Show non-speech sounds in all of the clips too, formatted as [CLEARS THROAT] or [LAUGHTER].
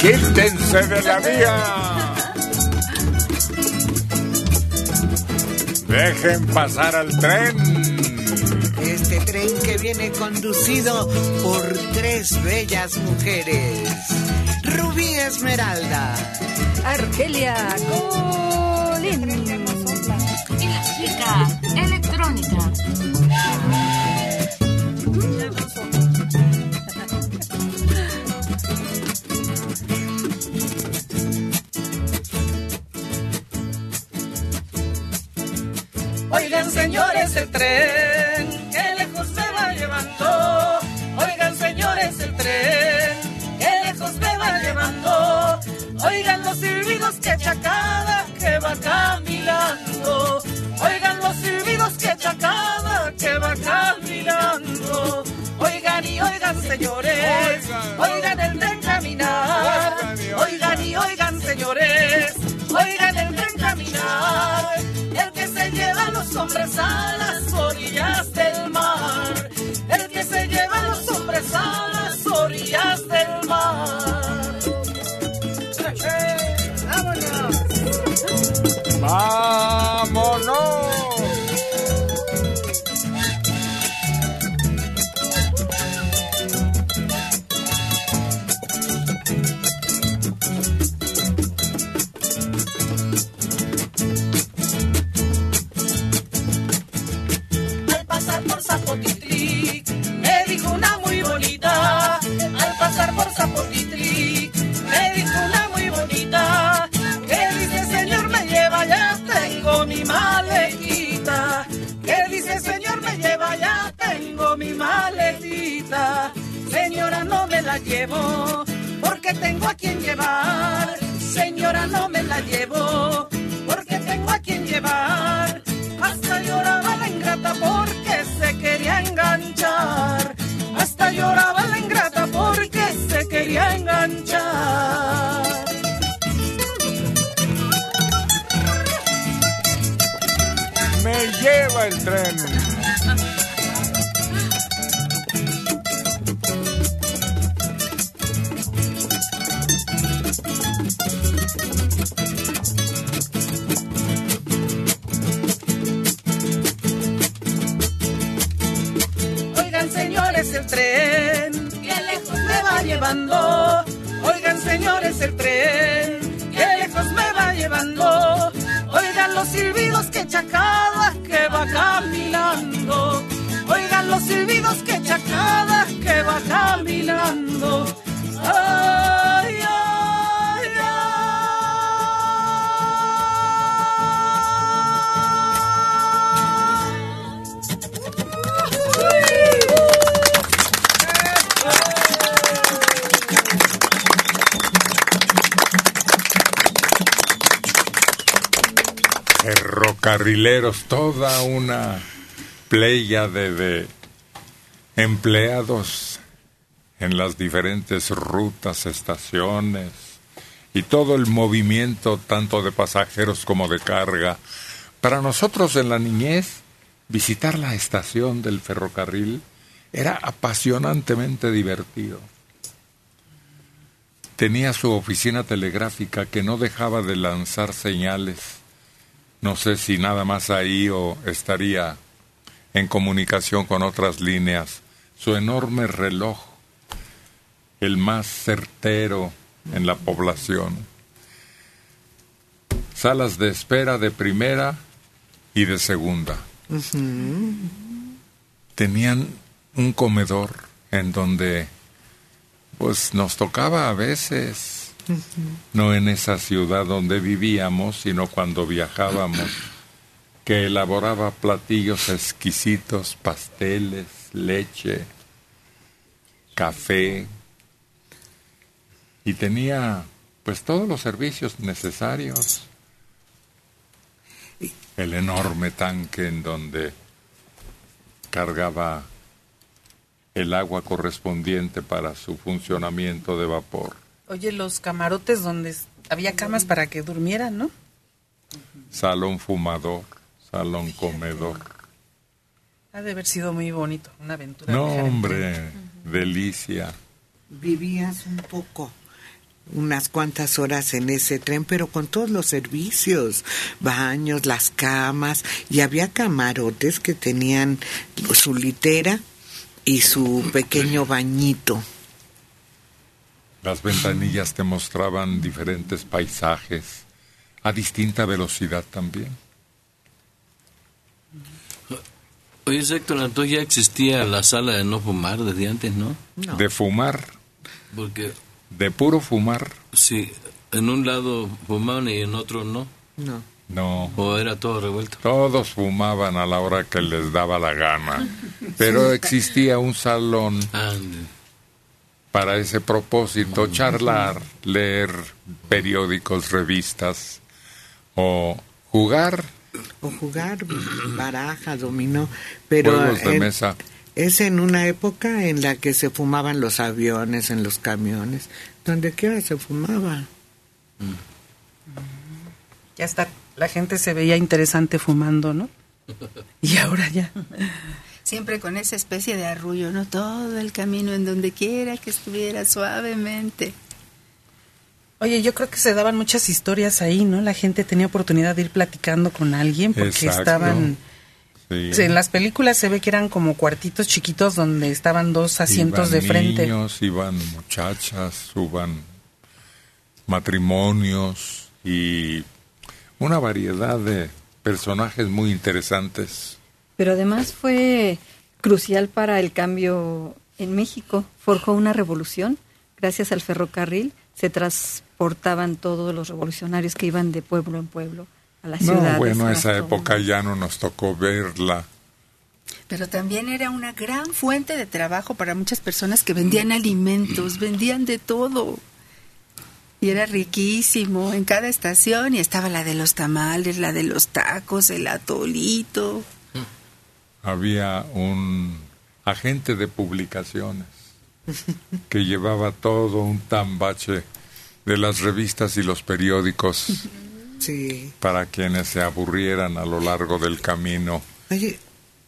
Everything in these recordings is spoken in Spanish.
Quítense de la vía. Dejen pasar al tren. Este tren que viene conducido por tres bellas mujeres. Rubí Esmeralda. Argelia Colín. Y la chica electrónica. Señores el tren, que lejos me va llevando. Oigan señores el tren, que lejos me va llevando. Oigan los silbidos que chacada que va caminando. Oigan los silbidos que chacada que va caminando. Oigan y oigan señores, oigan el los hombres a las orillas del mar. El que se lleva los hombres a las orillas del mar. Porque tengo a quien llevar. Señora, no me la llevo, Toda una playa de, de empleados en las diferentes rutas, estaciones y todo el movimiento tanto de pasajeros como de carga. Para nosotros en la niñez, visitar la estación del ferrocarril era apasionantemente divertido. Tenía su oficina telegráfica que no dejaba de lanzar señales. No sé si nada más ahí o estaría en comunicación con otras líneas. Su enorme reloj, el más certero en la población. Salas de espera de primera y de segunda. Tenían un comedor en donde pues nos tocaba a veces no en esa ciudad donde vivíamos, sino cuando viajábamos, que elaboraba platillos exquisitos, pasteles, leche, café, y tenía pues todos los servicios necesarios. El enorme tanque en donde cargaba el agua correspondiente para su funcionamiento de vapor. Oye, los camarotes donde había camas para que durmieran, ¿no? salón fumador, salón comedor. Ha de haber sido muy bonito, una aventura. No, hombre, delicia. Vivías un poco unas cuantas horas en ese tren, pero con todos los servicios, baños, las camas, y había camarotes que tenían su litera y su pequeño bañito. Las ventanillas te mostraban diferentes paisajes a distinta velocidad también. Oye, Héctor, entonces ya existía la sala de no fumar desde antes, ¿no? No. De fumar, Porque, de puro fumar, sí, en un lado fumaban y en otro no. No. no. O era todo revuelto. Todos fumaban a la hora que les daba la gana, pero existía un salón Ande. Para ese propósito, charlar, leer periódicos, revistas o jugar O jugar baraja, dominó, pero juegos de en- mesa. es en una época en la que se fumaban los aviones, en los camiones, donde quiera se fumaba. Ya está, la gente se veía interesante fumando, ¿no? [LAUGHS] Y ahora ya. Siempre con esa especie de arrullo, ¿no? Todo el camino en donde quiera que estuviera suavemente. Oye, yo creo que se daban muchas historias ahí, ¿no? La gente tenía oportunidad de ir platicando con alguien porque Exacto. estaban... Sí. En las películas se ve que eran como cuartitos chiquitos donde estaban dos asientos Iban de frente. Niños, iban muchachas, iban matrimonios y una variedad de personajes muy interesantes. Pero además fue crucial para el cambio en México. Forjó una revolución. Gracias al ferrocarril se transportaban todos los revolucionarios que iban de pueblo en pueblo a las No, ciudades. bueno, esa época ya no nos tocó verla. Pero también era una gran fuente de trabajo para muchas personas que vendían alimentos, vendían de todo. Y era riquísimo en cada estación y estaba la de los tamales, la de los tacos, el atolito. Había un agente de publicaciones [LAUGHS] que llevaba todo un tambache de las revistas y los periódicos Sí. para quienes se aburrieran a lo largo del camino. Oye,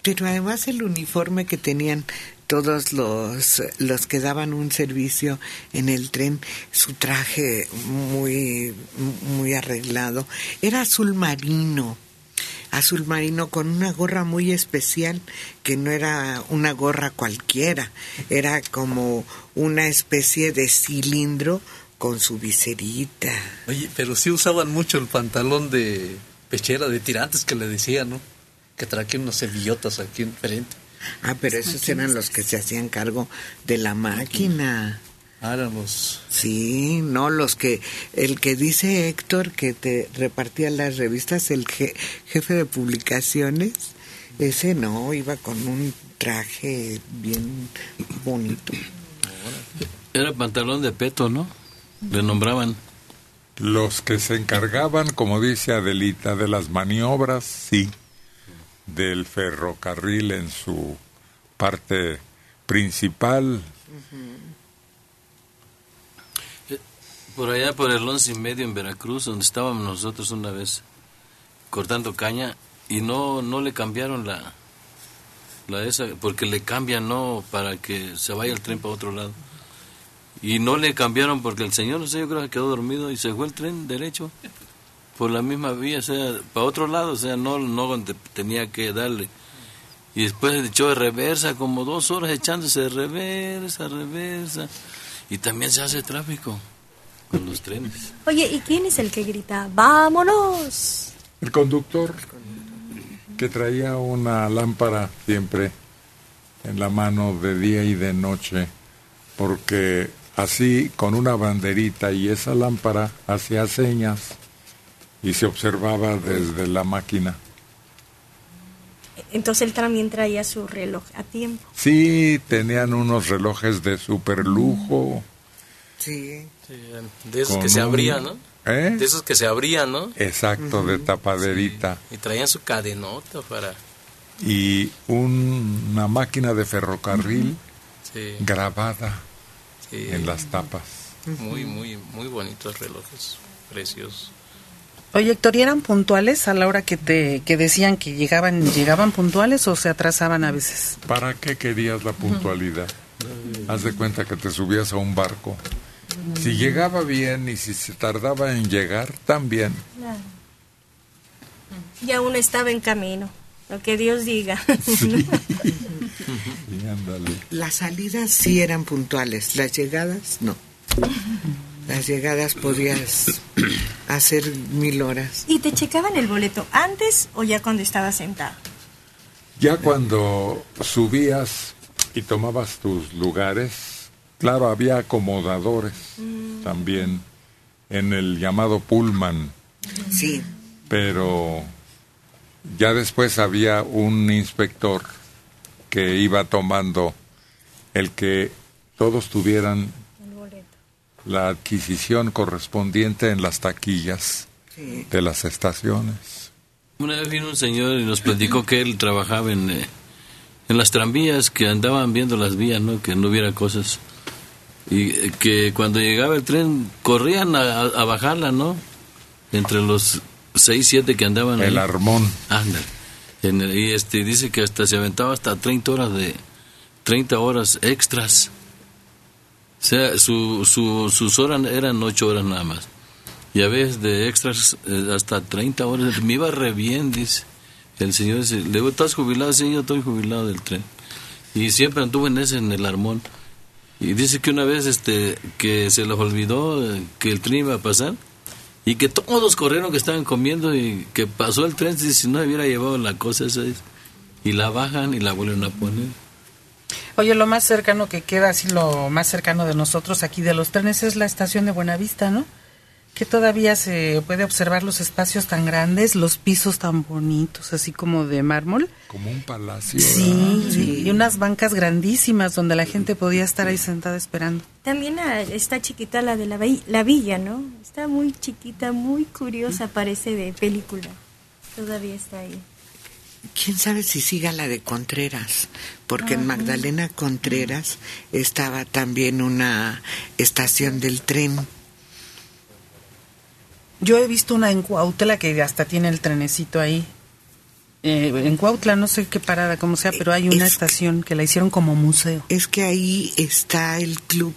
pero además el uniforme que tenían todos los, los que daban un servicio en el tren, su traje muy, muy arreglado, era azul marino. Azul marino con una gorra muy especial, que no era una gorra cualquiera, era como una especie de cilindro con su viserita. Oye, pero sí usaban mucho el pantalón de pechera de tirantes que le decían, ¿no? Que traían unas cebillotas aquí enfrente. Ah, pero esos eran los que se hacían cargo de la máquina. Eran los... Sí, no, los que, el que dice Héctor que te repartía las revistas, el je- jefe de publicaciones, ese no, iba con un traje bien bonito. Era pantalón de peto, ¿no? Le nombraban. Los que se encargaban, como dice Adelita, de las maniobras, sí, del ferrocarril en su parte principal, Por allá, por el once y medio en Veracruz, donde estábamos nosotros una vez cortando caña, y no no le cambiaron la, la esa, porque le cambian, ¿no? Para que se vaya el tren para otro lado. Y no le cambiaron porque el señor, no sé, yo creo que quedó dormido y se fue el tren derecho por la misma vía, o sea, para otro lado, o sea, no, no tenía que darle. Y después echó de reversa, como dos horas echándose de reversa, reversa. Y también se hace tráfico con los trenes. Oye, ¿y quién es el que grita, vámonos? el conductor que traía una lámpara siempre en la mano de día y de noche, porque así con una banderita y esa lámpara hacía señas y se observaba desde la máquina. Entonces él también traía su reloj a tiempo. Sí, tenían unos relojes de super lujo. Sí. De esos Con que se un- abrían, ¿no? ¿Eh? De esos que se abrían, ¿no? Exacto, de tapaderita. Y traían su cadenota para... Y una máquina de ferrocarril Sí, grabada sí. en las tapas. Muy, muy, muy bonitos relojes, preciosos. Oye, Héctor, ¿y eran puntuales a la hora que te que decían que llegaban llegaban puntuales o se atrasaban a veces? ¿Para qué querías la puntualidad? Haz de cuenta que te subías a un barco Si llegaba bien y si se tardaba en llegar, también. Claro. Ya uno estaba en camino, lo que Dios diga. [LAUGHS] [LAUGHS] Y ándale. Las salidas sí eran puntuales, las llegadas no. Las llegadas podías [COUGHS] hacer mil horas. ¿Y te checaban el boleto antes o ya cuando estabas sentado? Ya cuando subías y tomabas tus lugares, claro, había acomodadores también en el llamado Pullman, Sí, pero ya después había un inspector que iba tomando el que todos tuvieran la adquisición correspondiente en las taquillas sí. de las estaciones. Una vez vino un señor y nos platicó que él trabajaba en, eh, en las tranvías, que andaban viendo las vías, ¿no? Que no hubiera cosas. Y eh, que cuando llegaba el tren corrían a, a bajarla, ¿no? Entre los seis, siete que andaban El ahí. armón. Ándale. En el- y este dice que hasta se aventaba hasta 30 horas de 30 horas extras. O sea, su, su, sus horas eran 8 horas nada más. Y a veces de extras eh, hasta 30 horas. [LAUGHS] Me iba re bien, dice. El señor dice, le digo, ¿estás jubilado? Sí, yo estoy jubilado del tren. Y siempre anduve en ese, en el armón. Y dice que una vez este que se les olvidó eh, que el tren iba a pasar y que todos corrieron que estaban comiendo y que pasó el tren dice, si no hubiera llevado la cosa esa es- y la bajan y la vuelven a poner. Oye, lo más cercano que queda, así lo más cercano de nosotros aquí de los trenes es la estación de Buenavista, ¿no? Que todavía se puede observar los espacios tan grandes, los pisos tan bonitos, así como de mármol. Como un palacio. Sí, y unas bancas grandísimas donde la gente podía estar ahí sentada esperando. También ah, está chiquita la de la, vi- la villa, ¿no? Está muy chiquita, muy curiosa, parece de película. Todavía está ahí. quién sabe si siga la de Contreras, porque en Magdalena Contreras estaba también una estación del tren. Yo he visto una en Cuautla que hasta tiene el trenecito ahí. Eh, en Cuautla no sé qué parada, como sea, pero hay una Es- estación que la hicieron como museo. Es que ahí está el club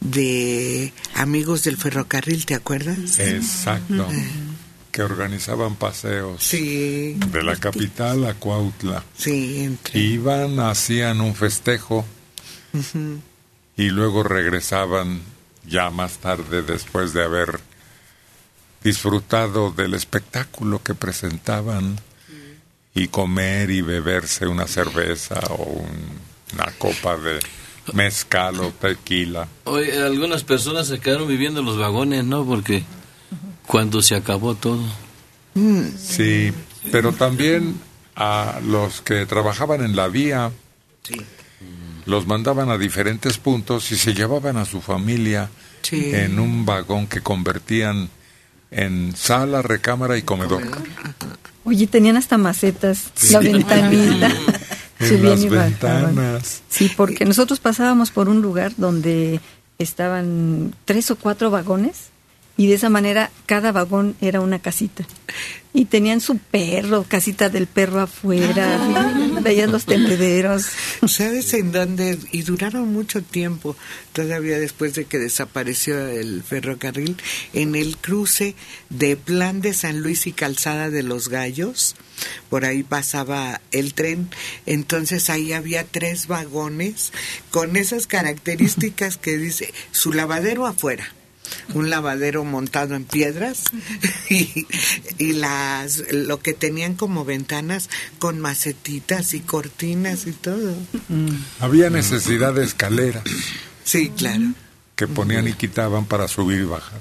de amigos del ferrocarril, ¿te acuerdas? Exacto. Que organizaban paseos Sí, de la capital a Cuautla. sí, entre. Iban, hacían un festejo y luego regresaban ya más tarde después de haber disfrutado del espectáculo que presentaban y comer y beberse una cerveza o un- una copa de mezcal o tequila. Oye, algunas personas se quedaron viviendo en los vagones, ¿no? Porque cuando se acabó todo. Sí, pero también a los que trabajaban en la vía Sí. los mandaban a diferentes puntos y se llevaban a su familia Sí. en un vagón que convertían en sala, recámara y comedor. Oye, tenían hasta macetas, la ventanita. [LAUGHS] En las y bajaban. ventanas. Sí, porque nosotros pasábamos por un lugar donde estaban tres o cuatro vagones y de esa manera cada vagón era una casita. Y tenían su perro, casita del perro afuera, veían los tendederos. ¿Sabes en dónde? Y duraron mucho tiempo, todavía después de que desapareció el ferrocarril, en el cruce de Plan de San Luis y Calzada de los Gallos. Por ahí pasaba el tren, entonces ahí había tres vagones con esas características que dice su lavadero afuera un lavadero montado en piedras [LAUGHS] y, y las lo que tenían como ventanas con macetitas y cortinas y todo. Había necesidad de escaleras Sí, claro. que ponían y quitaban para subir y bajar.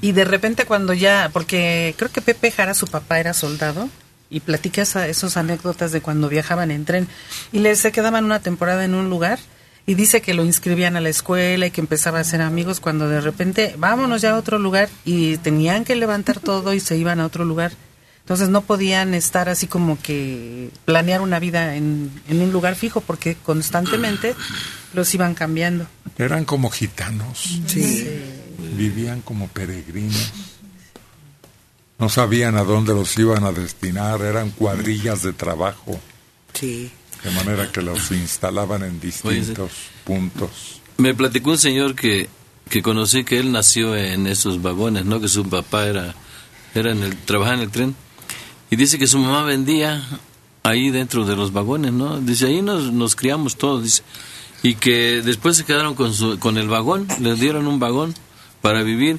Y de repente cuando ya, porque creo que Pepe Jara, su papá, era soldado, y platica esa, esos anécdotas de cuando viajaban en tren, y les se quedaban una temporada en un lugar, y dice que lo inscribían a la escuela y que empezaba a hacer amigos cuando de repente, vámonos ya a otro lugar, y tenían que levantar todo y se iban a otro lugar. Entonces no podían estar así como que planear una vida en, en un lugar fijo porque constantemente los iban cambiando. Eran como gitanos, Sí. vivían como peregrinos. No sabían a dónde los iban a destinar, eran cuadrillas de trabajo, Sí. De manera que los [LAUGHS] instalaban en distintos puntos. Me platicó un señor que que conocí que él nació en esos vagones, ¿no? Que su papá era, era en el, trabajaba en el tren. Y dice que su mamá vendía ahí dentro de los vagones, ¿no? Dice, ahí nos, nos criamos todos, dice. Y que después se quedaron con, su, con el vagón, les dieron un vagón para vivir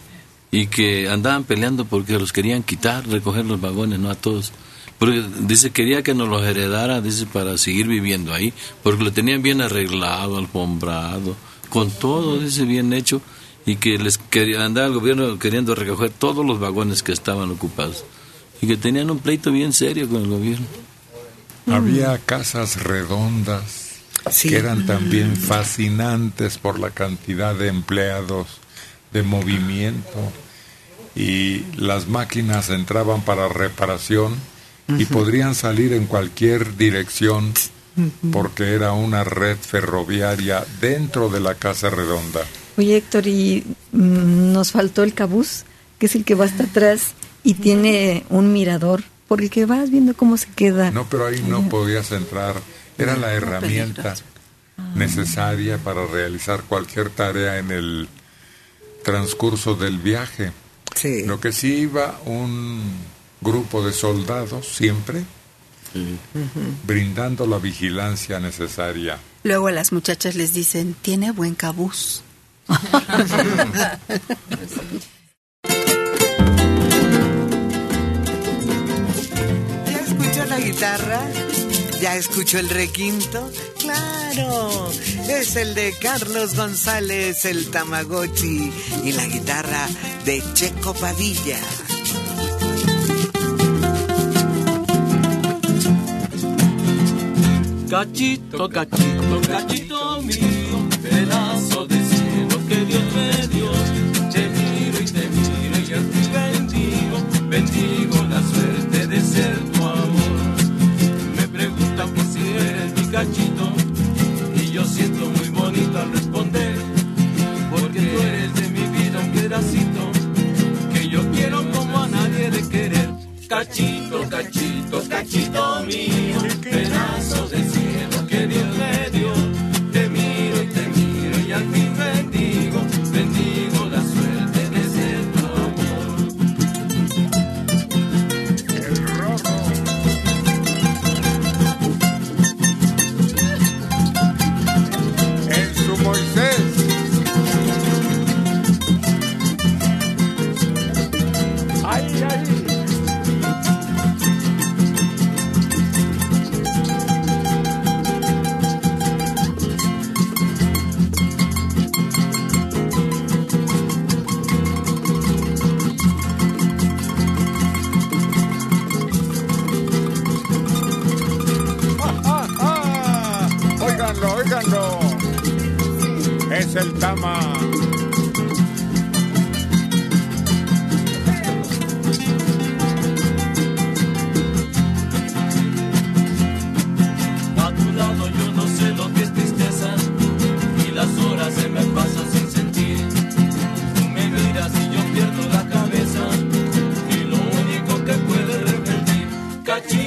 y que andaban peleando porque los querían quitar, recoger los vagones, ¿no? A todos. Porque dice, quería que nos los heredara, dice, para seguir viviendo ahí, porque lo tenían bien arreglado, alfombrado, con todo, dice, bien hecho, y que les quería, andaba el gobierno queriendo recoger todos los vagones que estaban ocupados, y que tenían un pleito bien serio con el gobierno. Había casas redondas Sí. que eran también fascinantes por la cantidad de empleados, de movimiento y las máquinas entraban para reparación y podrían salir en cualquier dirección porque era una red ferroviaria dentro de la casa redonda. Oye, Héctor, y mm, nos faltó el cabús, que es el que va hasta atrás y tiene un mirador por el que vas viendo cómo se queda. No, pero ahí no podías entrar. Era la herramienta Ah. necesaria para realizar cualquier tarea en el transcurso del viaje. Lo que sí iba un grupo de soldados siempre brindando la vigilancia necesaria. Luego a las muchachas les dicen, tiene buen cabús. [LAUGHS] ¿Ya escuchó la guitarra? ¿Ya escuchó el requinto? ¡Claro! Es el de Carlos González, el Tamagotchi, y la guitarra de Checo Padilla. Cachito, cachito, cachito mío, pedazo de cielo que Dios me dio. Te miro y te miro y a ti bendigo, bendigo la suerte de ser tu amor. Me preguntan por si eres mi cachito y yo siento muy bonito al responder, porque tú eres de mi vida un pedacito que yo quiero como a nadie de querer. Cachito, cachito, cachito mío, pedazo Es el Tama. A tu lado yo no sé lo que es tristeza y las horas se me pasan sin sentir. Tú me miras y yo pierdo la cabeza y lo único que puede repetir, cachito,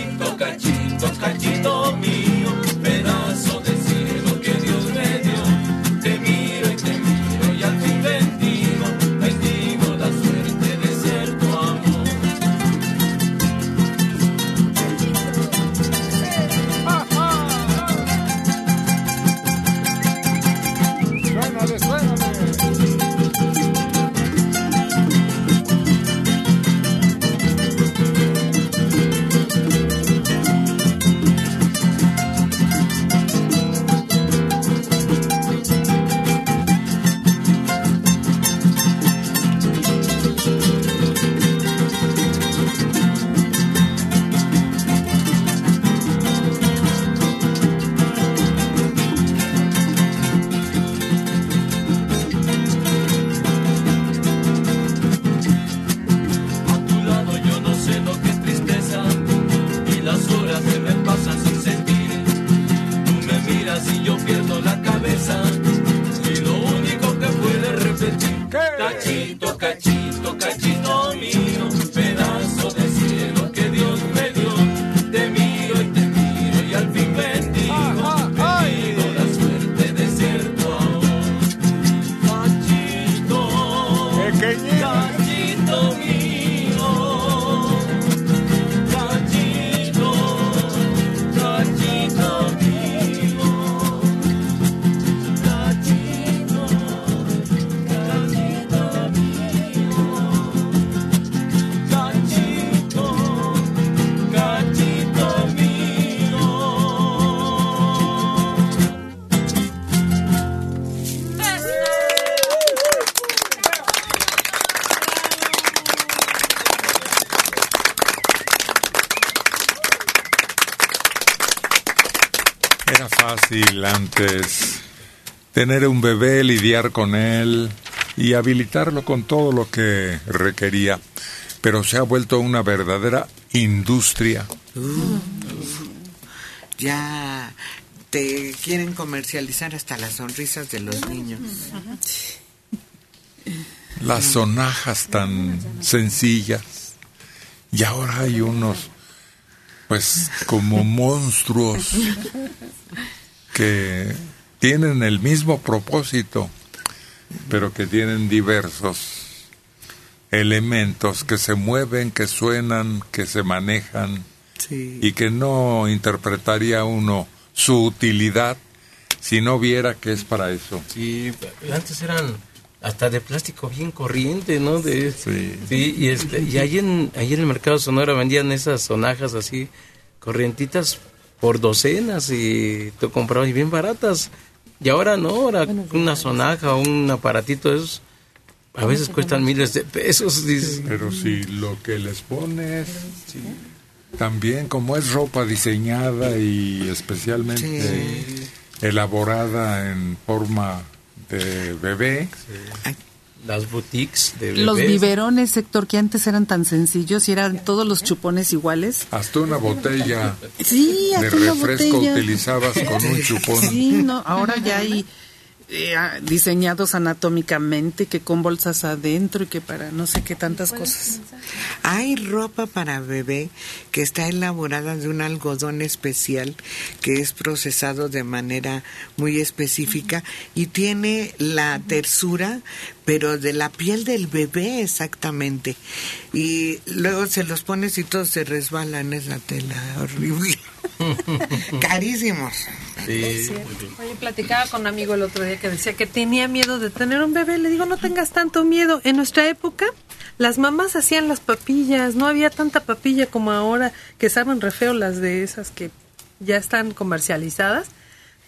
fácil antes tener un bebé, lidiar con él y habilitarlo con todo lo que requería, pero se ha vuelto una verdadera industria. Ya te quieren comercializar hasta las sonrisas de los niños. Las sonajas tan sencillas y ahora hay unos pues como monstruos que tienen el mismo propósito, pero que tienen diversos elementos que se mueven, que suenan, que se manejan y que no interpretaría uno su utilidad si no viera que es para eso. Sí, antes eran hasta de plástico bien corriente, ¿no? De, sí. y, este, y ahí en, ahí en el mercado sonora vendían esas sonajas así, corrientitas por docenas y te comprabas y bien baratas. Y ahora no, ahora una sonaja o un aparatito de esos a veces cuestan miles de pesos. Pero si lo que les pones, también como es ropa diseñada y especialmente elaborada en forma de bebé. Las boutiques de Los biberones, sector que antes eran tan sencillos y eran todos los chupones iguales. Hasta una botella sí, de refresco utilizabas con un [LAUGHS] chupón. Sí, no, ahora ya hay eh, diseñados anatómicamente, que con bolsas adentro y que para no sé qué tantas cosas. Hay ropa para bebé que está elaborada de un algodón especial que es procesado de manera muy específica y tiene la tersura pero de la piel del bebé exactamente. Y luego se los pones y todos se resbalan, es la tela horrible. [LAUGHS] Carísimos. Sí. Oye, platicaba con un amigo el otro día que decía que tenía miedo de tener un bebé. Le digo, no tengas tanto miedo. En nuestra época, las mamás hacían las papillas. No había tanta papilla como ahora, que saben re feo las de esas que ya están comercializadas.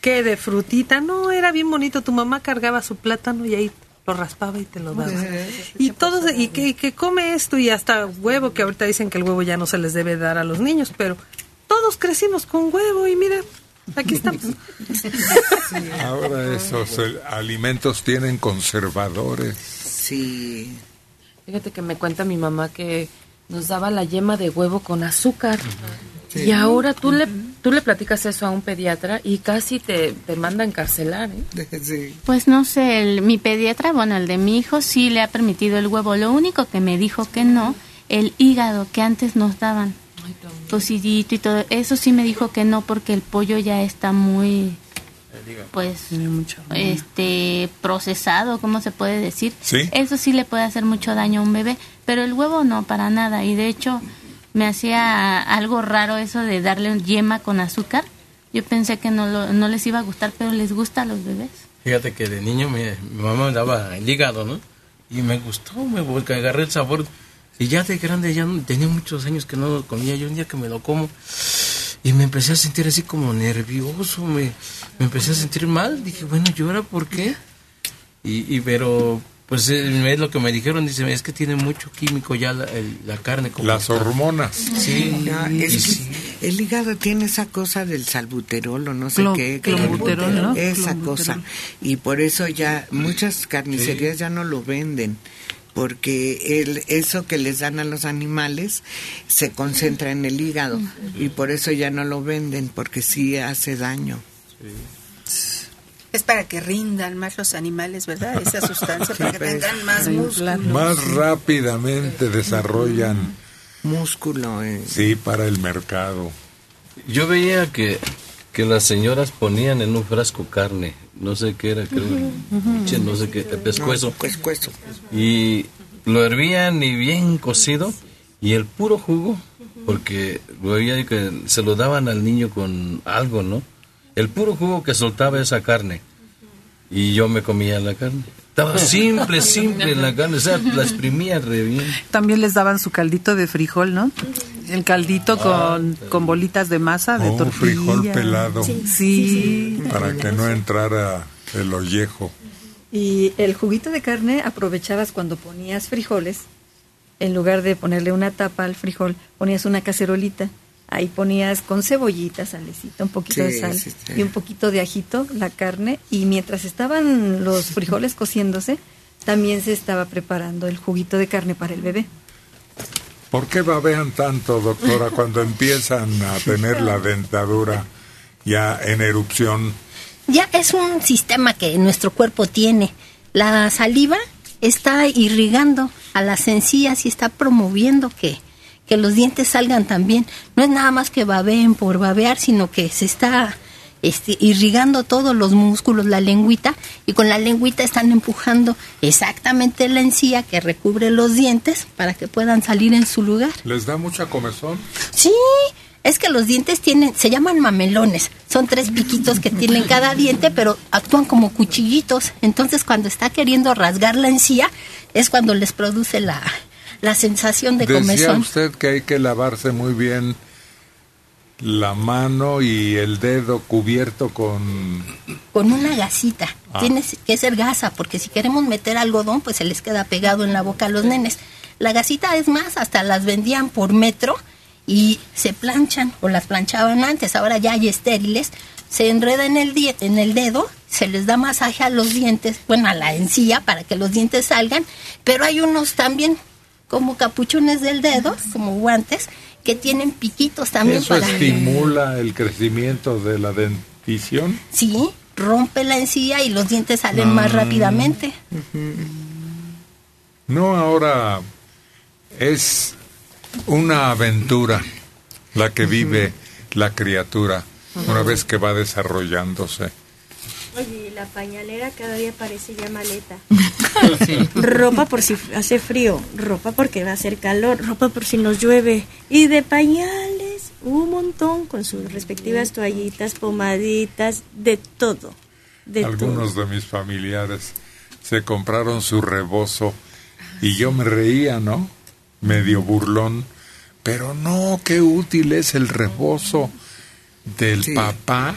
Que de frutita. No, era bien bonito. Tu mamá cargaba su plátano y ahí lo raspaba y te lo daba. y todo, y que, que, come esto y hasta huevo, que ahorita dicen que el huevo ya no se les debe dar a los niños, pero todos crecimos con huevo y mira, aquí estamos. [LAUGHS] Ahora esos alimentos tienen conservadores. Sí. Fíjate que me cuenta mi mamá que nos daba la yema de huevo con azúcar. Y ahora tú le, tú le platicas eso a un pediatra y casi te, te manda a encarcelar. ¿eh? [LAUGHS] Pues no sé, el, mi pediatra, bueno, el de mi hijo sí le ha permitido el huevo. Lo único que me dijo que no, el hígado que antes nos daban, cocidito y todo, eso sí me dijo que no porque el pollo ya está muy pues este procesado, ¿cómo se puede decir? Eso sí le puede hacer mucho daño a un bebé, pero el huevo no para nada y de hecho me hacía algo raro eso de darle yema con azúcar. Yo pensé que no, lo, no les iba a gustar, pero les gusta a los bebés. Fíjate que de niño mi mamá me daba el hígado, ¿no? Y me gustó, me agarré el sabor. Y ya de grande, ya tenía muchos años que no lo comía. Yo un día que me lo como y me empecé a sentir así como nervioso, me, me empecé a sentir mal. Dije, bueno, ¿y ahora por qué? Y, y pero pues eh, es lo que me dijeron, dice, es que tiene mucho químico ya la, la carne. Como Las hormonas. Sí, el hígado tiene esa cosa del salbuterol o no sé qué. ¿no? Esa cosa. Y por eso ya muchas carnicerías ya no lo venden porque el, eso que les dan a los animales se concentra en el hígado y por eso ya no lo venden porque sí hace daño. Es para que rindan más los animales, ¿verdad? Esa sustancia, [LAUGHS] para que tengan más músculo. Más rápidamente desarrollan músculo. Eh. Sí, para el mercado. Yo veía que, que las señoras ponían en un frasco carne, no sé qué era, creo, no sé qué, pescuezo. pescuezo. Y lo hervían y bien cocido, y el puro jugo, porque veía que se lo daban al niño con algo, ¿no? el puro jugo que soltaba esa carne. Y yo me comía la carne. Estaba simple, simple la carne, o sea, la exprimía re bien. También les daban su caldito de frijol, ¿no? El caldito con, con bolitas de masa, de Un tortilla. frijol pelado. Sí. Para que no entrara el ollejo. Y el juguito de carne aprovechabas cuando ponías frijoles, en lugar de ponerle una tapa al frijol, ponías una cacerolita Ahí ponías con cebollita, salecita, un poquito de sal sí, sí. y un poquito de ajito, la carne. Y mientras estaban los frijoles cociéndose, también se estaba preparando el juguito de carne para el bebé. ¿Por qué babean tanto, doctora, cuando [LAUGHS] empiezan a tener la dentadura ya en erupción? Ya es un sistema que nuestro cuerpo tiene. La saliva está irrigando a las encías y está promoviendo que, que los dientes salgan también. No es nada más que babeen por babear, sino que se está este, irrigando todos los músculos, la lengüita, y con la lengüita están empujando exactamente la encía que recubre los dientes para que puedan salir en su lugar. ¿Les da mucha comezón? Sí, es que los dientes tienen, se llaman mamelones. Son tres piquitos que tienen cada diente, pero actúan como cuchillitos. Entonces, cuando está queriendo rasgar la encía, es cuando les produce la, la sensación de Decía comezón. usted que hay que lavarse muy bien la mano y el dedo cubierto con... Con una gasita. Ah. Tiene que ser gasa, porque si queremos meter algodón, pues se les queda pegado en la boca a los nenes. La gasita es más, hasta las vendían por metro y se planchan o las planchaban antes. Ahora ya hay estériles. Se enreda en el, en el dedo, se les da masaje a los dientes, bueno, a la encía para que los dientes salgan, pero hay unos también como capuchones del dedo, como guantes, que tienen piquitos también ¿Eso para... estimula el crecimiento de la dentición? Sí, rompe la encía y los dientes salen más Ah. rápidamente. No, ahora es una aventura la que vive la criatura una vez que va desarrollándose. Oye, la pañalera cada día parece ya maleta. [LAUGHS] Ropa por si hace frío, ropa porque va a hacer calor, ropa por si nos llueve. Y de pañales, un montón con sus respectivas toallitas, pomaditas, de todo. De Algunos todo. de mis familiares se compraron su rebozo y yo me reía, ¿no? Medio burlón. Pero no, qué útil es el rebozo del papá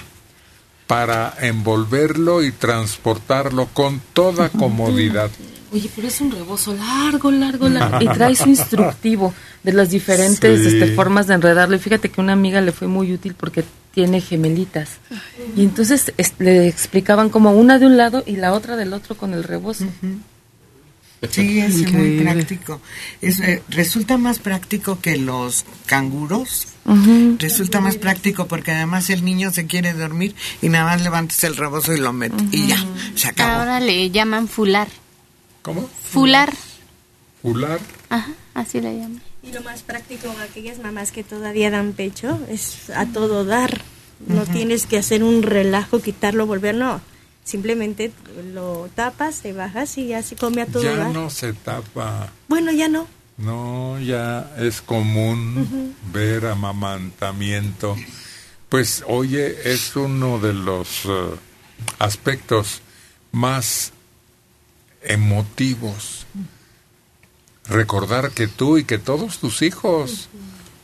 para envolverlo y transportarlo con toda comodidad. Oye, pero es un rebozo largo, largo, largo. Y trae su [LAUGHS] instructivo de las diferentes Sí. este, formas de enredarlo. Y fíjate que una amiga le fue muy útil porque tiene gemelitas. Y entonces es- le explicaban como una de un lado y la otra del otro con el rebozo. Sí, es muy Increíble. práctico. Es, eh, resulta más práctico que los canguros. Ujú. Resulta más práctico porque además el niño se quiere dormir y nada más levantas el rebozo y lo metes. Y ya, se acabó. Ahora le llaman fular. ¿Cómo? Fular. Fular. Ajá, así le llaman. Y lo más práctico a aquellas mamás que todavía dan pecho es a todo dar. No Ujú. tienes que hacer un relajo, quitarlo, volver, no. Simplemente lo tapas, te bajas y ya se come a todo Ya no se tapa. Bueno, ya no. No, ya es común ver amamantamiento. Pues oye, es uno de los eh, aspectos más emotivos. Recordar que tú y que todos tus hijos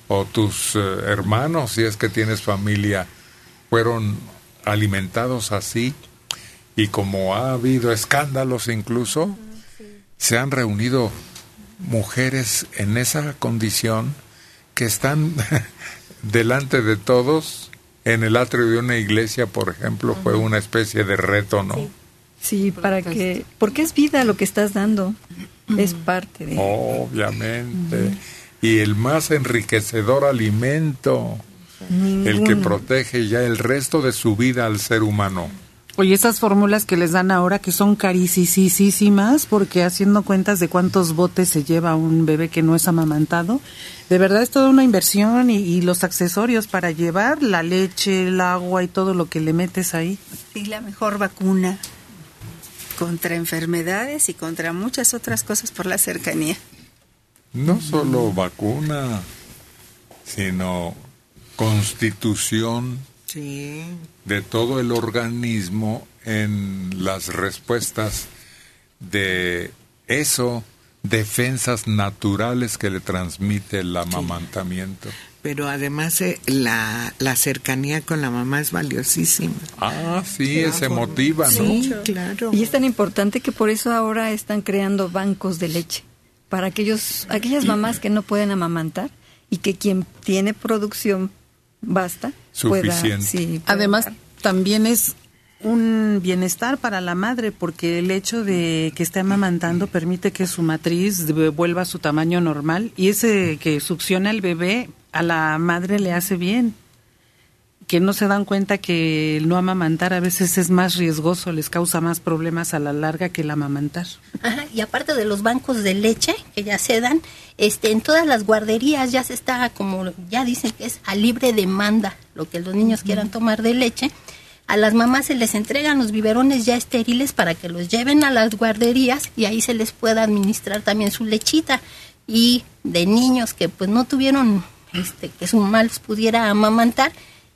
o tus eh, hermanos, si es que tienes familia, fueron alimentados así y como ha habido escándalos incluso, se han reunido mujeres en esa condición que están [LAUGHS] delante de todos en el atrio de una iglesia, por ejemplo, fue una especie de reto, ¿no? Sí, para que, porque es vida lo que estás dando, es parte de... Obviamente. Y el más enriquecedor alimento, el que protege ya el resto de su vida al ser humano. Oye, esas fórmulas que les dan ahora que son carísimas porque haciendo cuentas de cuántos botes se lleva un bebé que no es amamantado, de verdad es toda una inversión y, y los accesorios para llevar la leche, el agua y todo lo que le metes ahí. Y la mejor vacuna contra enfermedades y contra muchas otras cosas por la cercanía. No solo vacuna, sino constitución Sí. de todo el organismo en las respuestas de eso, defensas naturales que le transmite el amamantamiento. Pero además eh, la, la cercanía con la mamá es valiosísima. Ah, sí, es emotiva, ¿no? Sí, claro. Y es tan importante que por eso ahora están creando bancos de leche para aquellos aquellas mamás que no pueden amamantar y que quien tiene producción basta. Suficiente. sí, Además, también es un bienestar para la madre porque el hecho de que esté amamantando permite que su matriz vuelva a su tamaño normal y ese que succiona el bebé a la madre le hace bien que no se dan cuenta que el no amamantar a veces es más riesgoso, les causa más problemas a la larga que el amamantar. Ajá, y aparte de los bancos de leche que ya se dan, este, en todas las guarderías ya se está, como ya dicen que es a libre demanda, lo que los niños quieran tomar de leche. A las mamás se les entregan los biberones ya estériles para que los lleven a las guarderías y ahí se les pueda administrar también su lechita. Y de niños que pues no tuvieron, este, que su mal pudiera amamantar,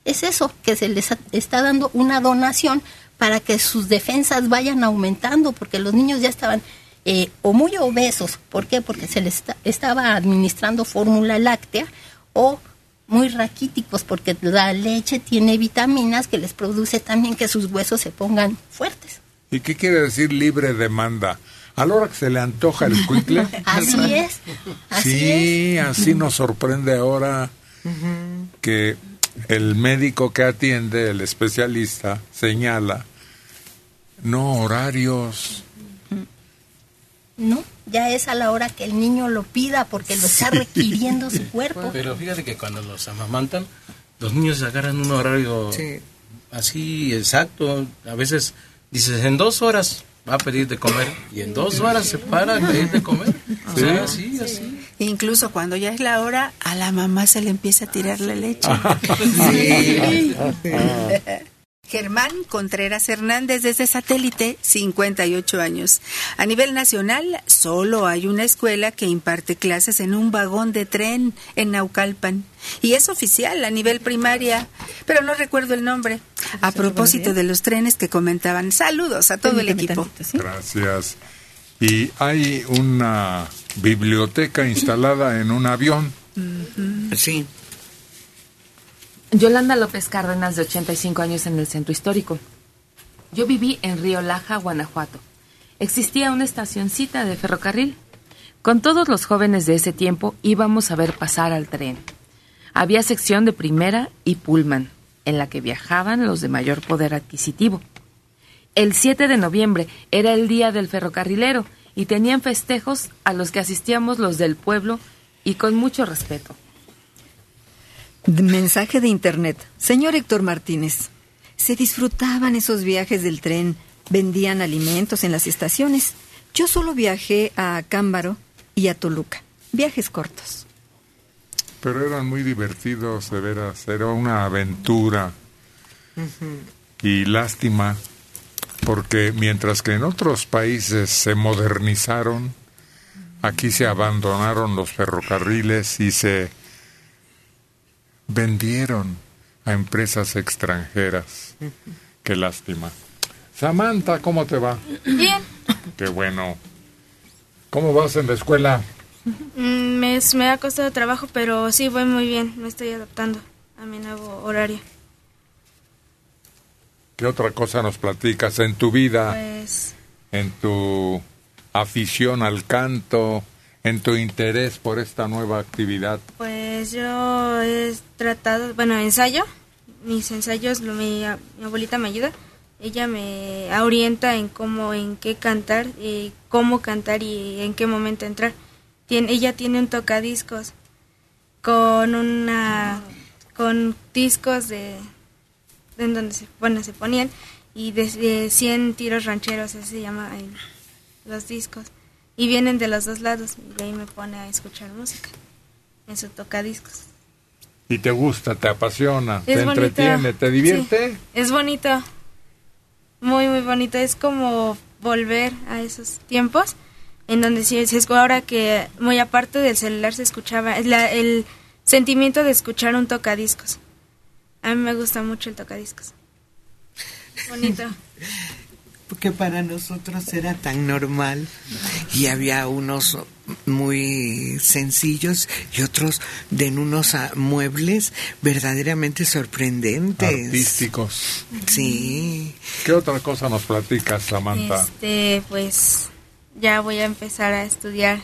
es eso, que se les está dando una donación para que sus defensas vayan aumentando, porque los niños ya estaban eh, o muy obesos, ¿por qué? Porque se les estaba administrando fórmula láctea, o muy raquíticos, porque la leche tiene vitaminas que les produce también que sus huesos se pongan fuertes. ¿Y qué quiere decir libre demanda? A la hora que se le antoja el cuicle. [LAUGHS] así es. Así sí, así nos sorprende ahora que el médico que atiende, el especialista, señala, no horarios. No, ya es a la hora que el niño lo pida porque lo está requiriendo su cuerpo. Pero fíjate que cuando los amamantan, los niños agarran un horario así exacto. A veces dices, en dos horas va a pedir de comer y en dos horas se para a pedir de comer. O sea, así, así. Incluso cuando ya es la hora, a la mamá se le empieza a tirar la leche. [LAUGHS] [LAUGHS] Germán Contreras Hernández desde satélite, 58 años. A nivel nacional, solo hay una escuela que imparte clases en un vagón de tren en Naucalpan. Y es oficial a nivel primaria, pero no recuerdo el nombre. A propósito de los trenes que comentaban, saludos a todo el equipo. Gracias. Y hay una biblioteca instalada en un avión. Sí. Yolanda López Cárdenas, de 85 años en el centro histórico. Yo viví en Río Laja, Guanajuato. Existía una estacioncita de ferrocarril. Con todos los jóvenes de ese tiempo íbamos a ver pasar al tren. Había sección de primera y pullman, en la que viajaban los de mayor poder adquisitivo. El 7 de noviembre era el día del ferrocarrilero y tenían festejos a los que asistíamos los del pueblo y con mucho respeto. Mensaje de internet. Señor Héctor Martínez, se disfrutaban esos viajes del tren, vendían alimentos en las estaciones. Yo solo viajé a Cámbaro y a Toluca. Viajes cortos. Pero eran muy divertidos, de veras. Era una aventura. Y lástima, porque mientras que en otros países se modernizaron, aquí se abandonaron los ferrocarriles y se vendieron a empresas extranjeras. Qué lástima. Samantha, ¿cómo te va? Bien. Qué bueno. ¿Cómo vas en la escuela? Mm, Me, me ha costado trabajo, pero sí, voy muy bien. Me estoy adaptando a mi nuevo horario. ¿Qué otra cosa nos platicas en tu vida? Pues, En tu afición al canto, en tu interés por esta nueva actividad. pues yo he tratado, bueno, ensayo. Mis ensayos, mi, abuelita me ayuda. Ella me orienta en cómo, en qué cantar, y cómo cantar y en qué momento entrar. Ella tiene un tocadiscos con una, con discos de en donde se, bueno, se ponían y de, de 100 tiros rancheros, así se llama los discos. Y vienen de los dos lados y ahí me pone a escuchar música en su tocadiscos. ¿Y te gusta, te apasiona, Es te bonito. entretiene, te divierte? Sí, es bonito. Muy, muy bonito. Es como volver a esos tiempos en donde sí, escu- ahora que muy aparte del celular se escuchaba es la- el sentimiento de escuchar un tocadiscos. A mí me gusta mucho el tocadiscos. Bonito. [LAUGHS] Porque para nosotros era tan normal y había unos muy sencillos y otros de unos muebles verdaderamente sorprendentes. Artísticos. Sí. ¿Qué otra cosa nos platicas, Samantha? Este, pues ya voy a empezar a estudiar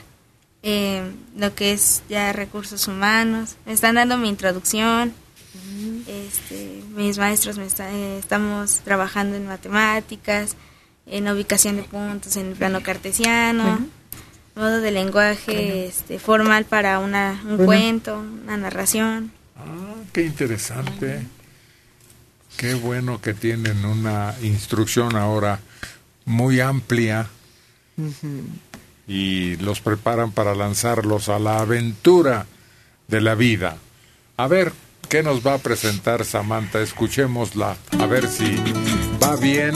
eh, lo que es ya recursos humanos. Me están dando mi introducción este, mis maestros me está- eh, estamos trabajando en matemáticas, en ubicación de puntos, en el plano cartesiano, modo de lenguaje este, formal para una, un Bueno. cuento, una narración. Ah, qué interesante. Qué bueno que tienen una instrucción ahora muy amplia y los preparan para lanzarlos a la aventura de la vida. A ver, ¿qué nos va a presentar Samantha? Escuchémosla, a ver si va bien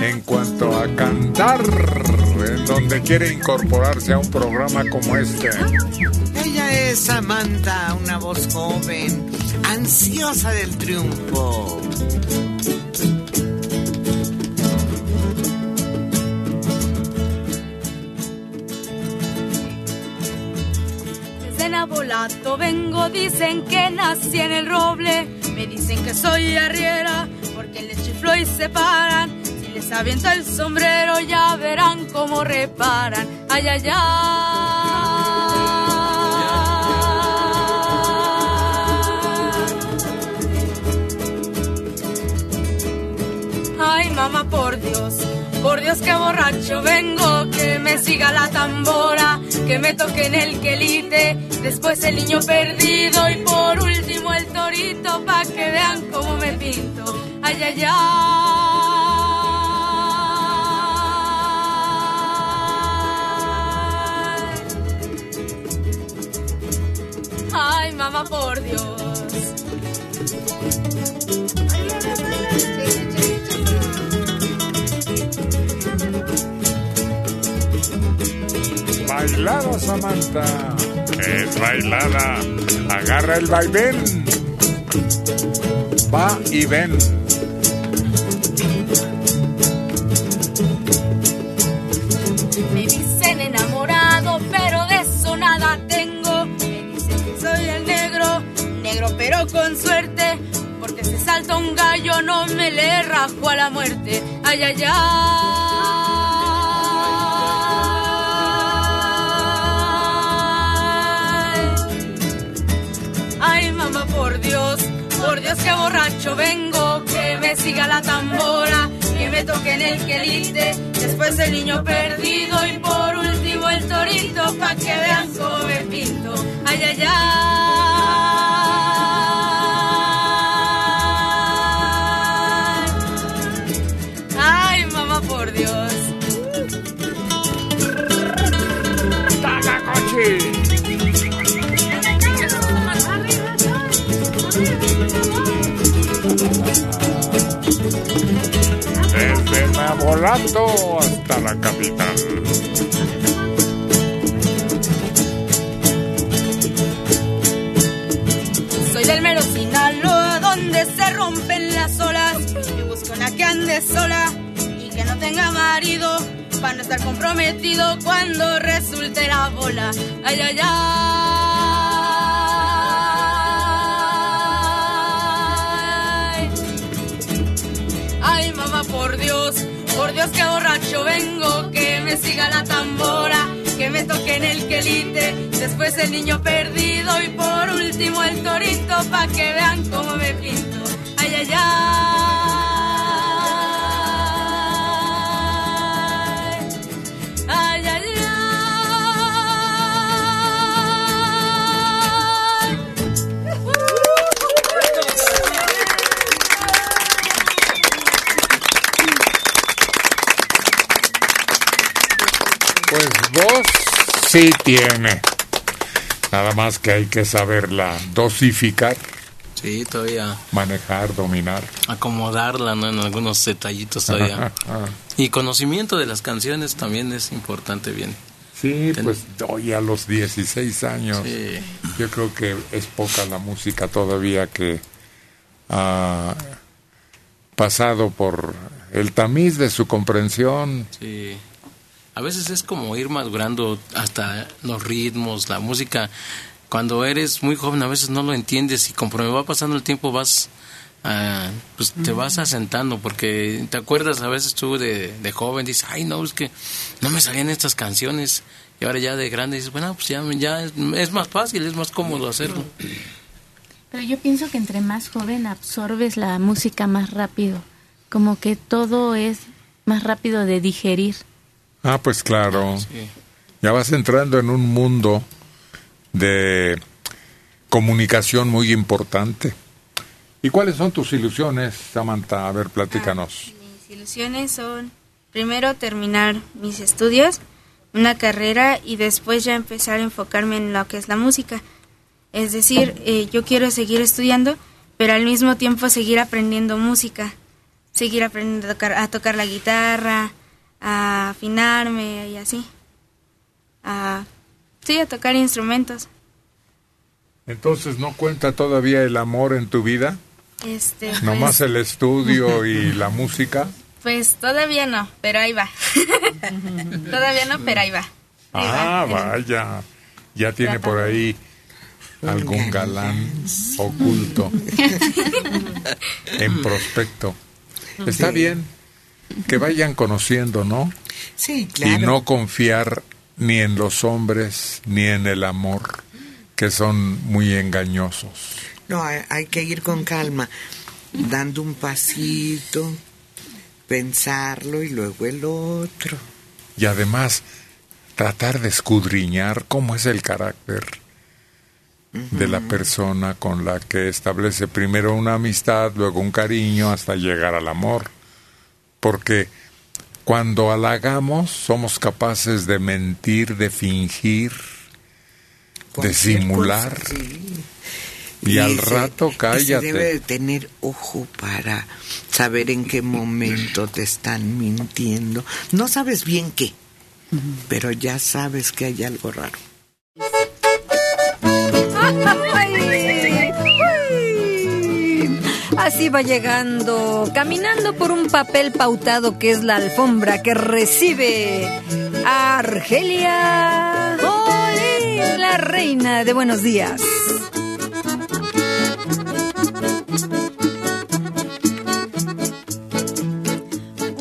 en cuanto a cantar, en donde quiere incorporarse a un programa como este. Ella es Samantha, una voz joven, ansiosa del triunfo. Nabolato vengo, dicen que nací en el roble. Me dicen que soy arriera porque les chiflo y se paran. Si les aviento el sombrero ya verán cómo reparan. Ay, ay, ay. Ay, mamá, por Dios. Por Dios que borracho vengo, que me siga la tambora, que me toque en el quelite, después el niño perdido y por último el torito pa' que vean cómo me pinto. Ay, ay, ay. Ay, mamá, por Dios. Bailada, Samantha. Es bailada. Agarra el vaivén. Va y ven. Me dicen enamorado, pero de eso nada tengo. Me dicen que soy el negro, negro pero con suerte. Porque si salta un gallo no me le rajo a la muerte. Ay, ay, ay. Dios, por Dios que borracho vengo, que me siga la tambora, que me toque en el quelite, después el niño perdido y por último el torito, pa' que vean cómo me pinto. Ay, ay, ay. Nabolato hasta la capital. Soy del mero Sinaloa, donde se rompen las olas. Y busco una que ande sola y que no tenga marido. Para no estar comprometido cuando resulte la bola. Ay, ay, ay. Ay, mamá, por Dios, por Dios que borracho vengo, que me siga la tambora, que me toque en el quelite, después el niño perdido y por último el torito, pa' que vean cómo me pinto. Ay, ay, ay. Sí tiene. Nada más que hay que saberla dosificar, Sí, todavía manejar, dominar. acomodarla ¿no? en algunos detallitos todavía. [LAUGHS] y conocimiento de las canciones también es importante bien. Sí, Ten- pues hoy a los 16 años, yo creo que es poca la música todavía que ha pasado por el tamiz de su comprensión. Sí. A veces es como ir madurando hasta los ritmos, la música. Cuando eres muy joven a veces no lo entiendes y conforme va pasando el tiempo vas, ah, pues te vas asentando porque te acuerdas a veces tú de, de joven, dices, ay no, es que no me salían estas canciones y ahora ya de grande dices, bueno, pues ya, ya es, es más fácil, es más cómodo hacerlo. Pero yo pienso que entre más joven absorbes la música más rápido, como que todo es más rápido de digerir. Ah, pues claro. Ya vas entrando en un mundo de comunicación muy importante. ¿Y cuáles son tus ilusiones, Samantha? A ver, platícanos. Mis ilusiones son primero terminar mis estudios, una carrera y después ya empezar a enfocarme en lo que es la música. Es decir, eh, yo quiero seguir estudiando, pero al mismo tiempo seguir aprendiendo música, seguir aprendiendo a tocar, a tocar la guitarra, a afinarme y así. A, sí, a tocar instrumentos. Entonces, ¿no cuenta todavía el amor en tu vida? Este, Nomás pues, el estudio [LAUGHS] y la música. pues todavía no, pero ahí va. [LAUGHS] todavía no, pero ahí va. Ahí va. Ah, vaya. Ya tiene por ahí algún galán oculto [LAUGHS] en prospecto. Está bien que vayan conociendo, ¿no? Sí, claro. Y no confiar ni en los hombres ni en el amor, que son muy engañosos. No, hay, hay que ir con calma, dando un pasito, pensarlo y luego el otro. Y además, tratar de escudriñar cómo es el carácter de la persona con la que establece primero una amistad, luego un cariño, hasta llegar al amor. Porque cuando halagamos somos capaces de mentir, de fingir, de simular. cosa, sí. Y, al rato y se cállate. debe de tener ojo para saber en qué momento te están mintiendo. No sabes bien qué, pero ya sabes que hay algo raro. Así va llegando, caminando por un papel pautado que es la alfombra que recibe a Argelia Olin, la reina de Buenos Días.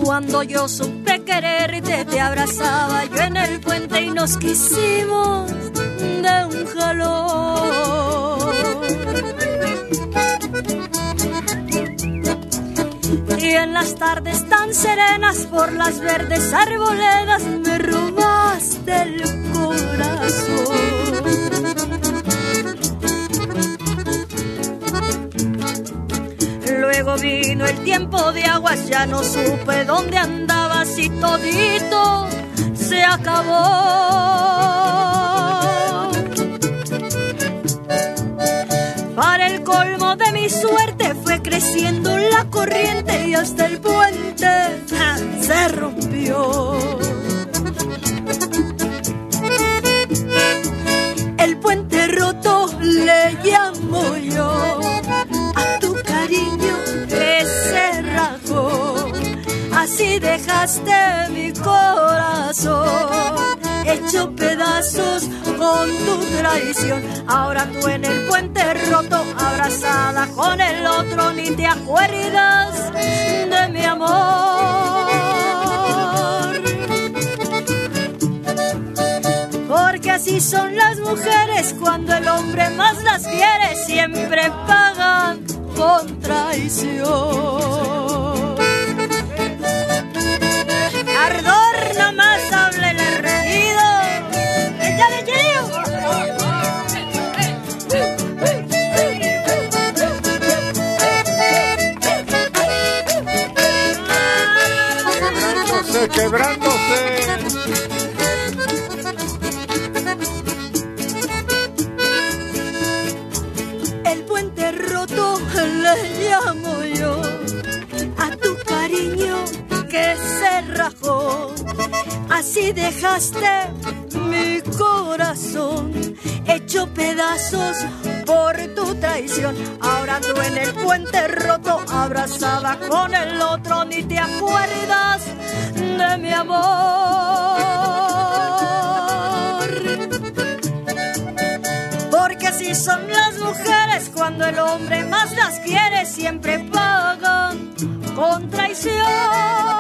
Cuando yo supe quererte, te abrazaba yo en el puente y nos quisimos de un jalón. Y en las tardes tan serenas por las verdes arboledas me robaste el corazón. Luego vino el tiempo de aguas, ya no supe dónde andabas y todito se acabó. Mi suerte fue creciendo la corriente y hasta el puente se rompió. El puente roto le llamo yo a tu cariño que se rajó. Así dejaste mi corazón hecho pedazos con tu traición. Ahora tú en el puente roto, con el otro, ni te acuerdas de mi amor. Porque así son las mujeres cuando el hombre más las quiere, siempre pagan con traición. Dejaste mi corazón hecho pedazos por tu traición. Ahora tú en el puente roto, abrazada con el otro, ni te acuerdas de mi amor. Porque así son las mujeres cuando el hombre más las quiere, siempre pagan con traición.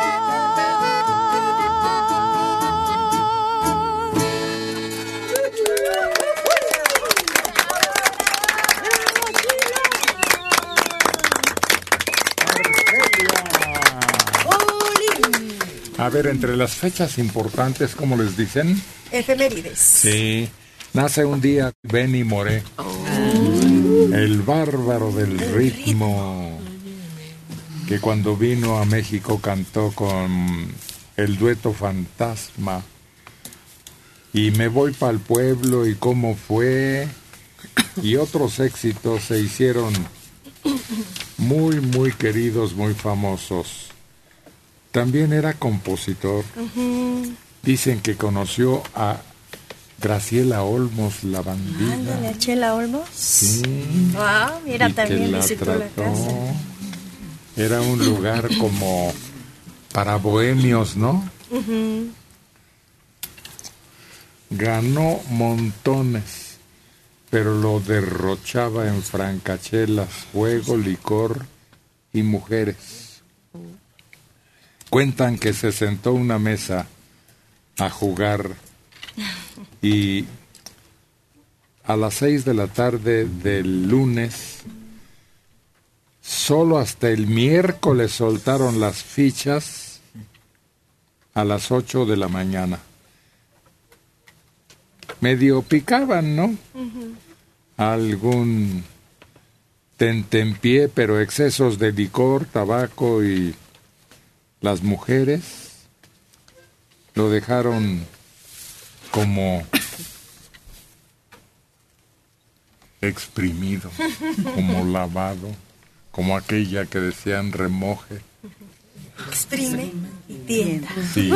Ver, entre las fechas importantes, ¿cómo les dicen? Efemérides. Sí. Nace un día Benny Moré. El bárbaro del ritmo. Que cuando vino a México cantó con el dueto Fantasma. Y me voy para el pueblo y cómo fue. Y otros éxitos se hicieron muy, muy queridos, muy famosos. También era compositor. Dicen que conoció a Graciela Olmos, la bandida. Ándale, a Chela Olmos. Sí. Wow, mira, y también que la visitó la casa. Era un lugar como para bohemios, ¿no? Ganó montones, pero lo derrochaba en francachelas, juego, licor y mujeres. Cuentan que se sentó una mesa a jugar y a las seis de la tarde del lunes, solo hasta el miércoles soltaron las fichas a las ocho de la mañana. Medio picaban, ¿no? Algún tentempié, pero excesos de licor, tabaco y las mujeres lo dejaron como exprimido, como lavado, como aquella que decían remoje. Exprime y tienda. Sí.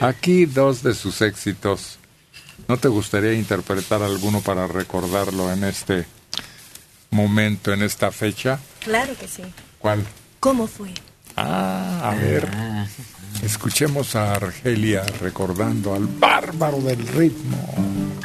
Aquí dos de sus éxitos. ¿No te gustaría interpretar alguno para recordarlo en este momento, en esta fecha? Claro que sí. ¿Cuál? ¿Cómo fue? Ah, a ver. Escuchemos a Argelia recordando al bárbaro del ritmo.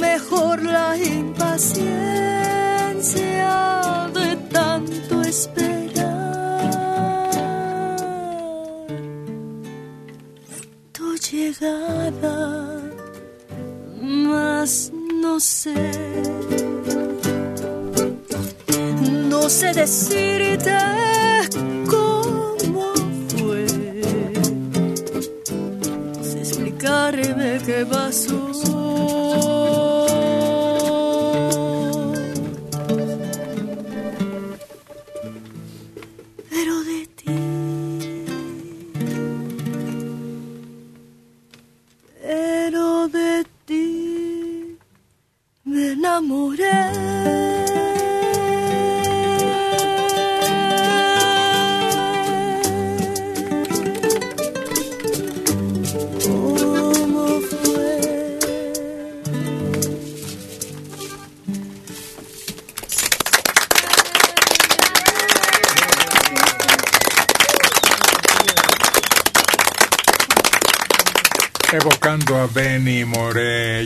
Mejor la impaciencia de tanto esperar tu llegada, mas no sé. No sé decirte cómo fue, sé explicarme qué pasó.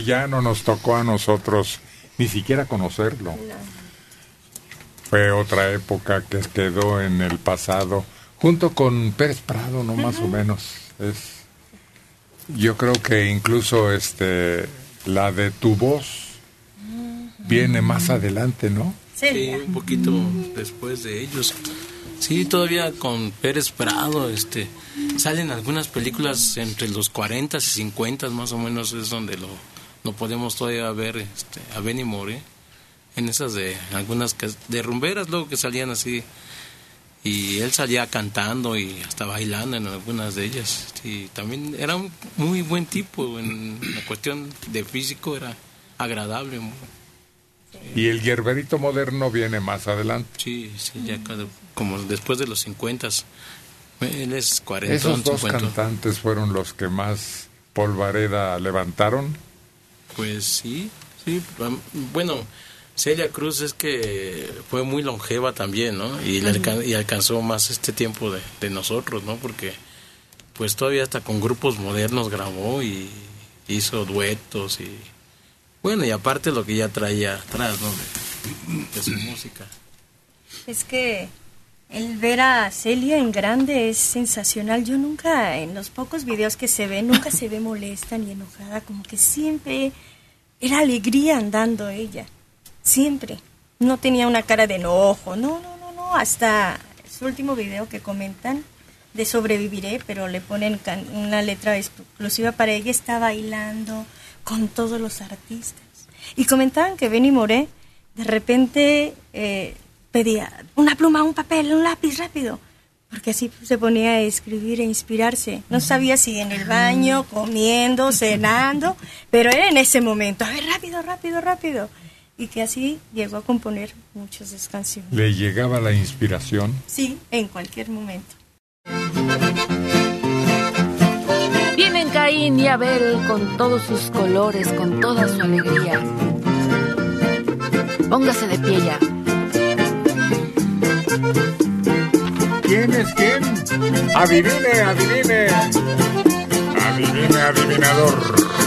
Ya no nos tocó a nosotros ni siquiera conocerlo. Fue otra época que quedó en el pasado, junto con Pérez Prado, no más o menos. Es, yo creo que incluso este, la de tu voz viene más adelante, ¿no? Sí, un poquito después de ellos. Sí, todavía con Pérez Prado, este, salen algunas películas entre los 40 y 50 más o menos es donde lo, lo podemos todavía ver este, a Benny More en esas de algunas de rumberas luego que salían así y él salía cantando y hasta bailando en algunas de ellas y también era un muy buen tipo en la cuestión de físico era agradable Y el hierberito moderno viene más adelante. Sí, sí, ya como después de los 50. Él es 40, Esos dos 50. cantantes fueron los que más polvareda levantaron. Pues sí, sí. Bueno, Celia Cruz es que fue muy longeva también, ¿no? Y, le alca- y alcanzó más este tiempo de, de nosotros, ¿no? Porque pues todavía hasta con grupos modernos grabó y hizo duetos y... Bueno, y aparte lo que ya traía atrás, ¿no? De, de su [CLEARS THROAT] música. Es que el ver a Celia en grande es sensacional. Yo nunca, en los pocos videos que se ven, nunca se ve molesta ni enojada, como que siempre era alegría andando ella, siempre. No tenía una cara de enojo, no, no, no, no, hasta su último video que comentan de sobreviviré, pero le ponen can- una letra exclusiva para ella, está bailando con todos los artistas. Y comentaban que Benny Moré de repente eh, pedía una pluma, un papel, un lápiz rápido, porque así se ponía a escribir e inspirarse. No sabía si en el baño, comiendo, cenando, pero era en ese momento, a ver, rápido, rápido, rápido. Y que así llegó a componer muchas de sus canciones. Le llegaba la inspiración. Sí, en cualquier momento. Caín y Abel con todos sus colores, con toda su alegría. Póngase de pie ya. ¿Quién es quién? Adivine, adivine. Adivine, adivinador.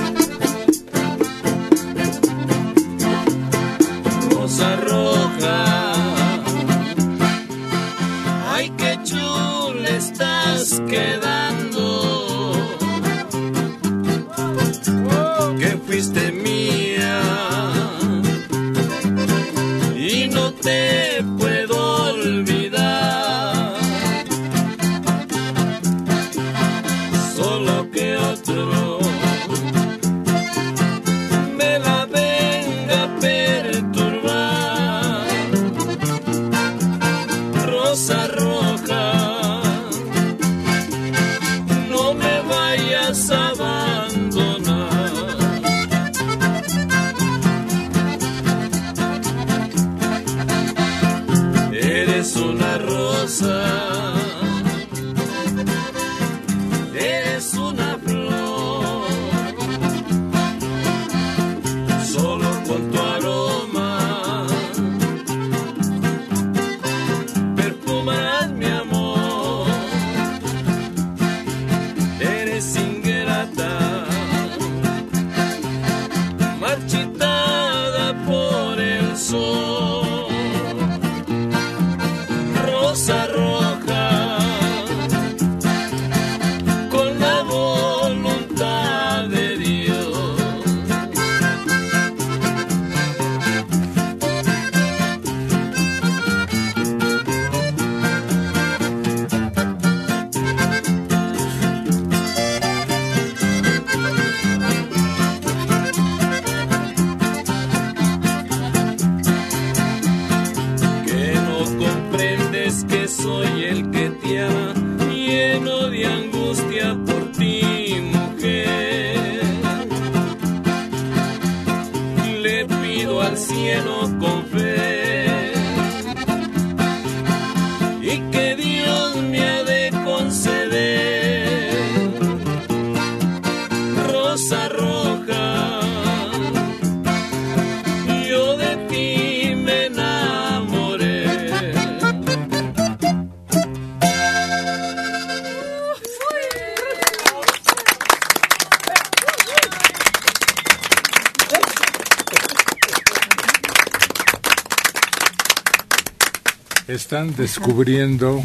Descubriendo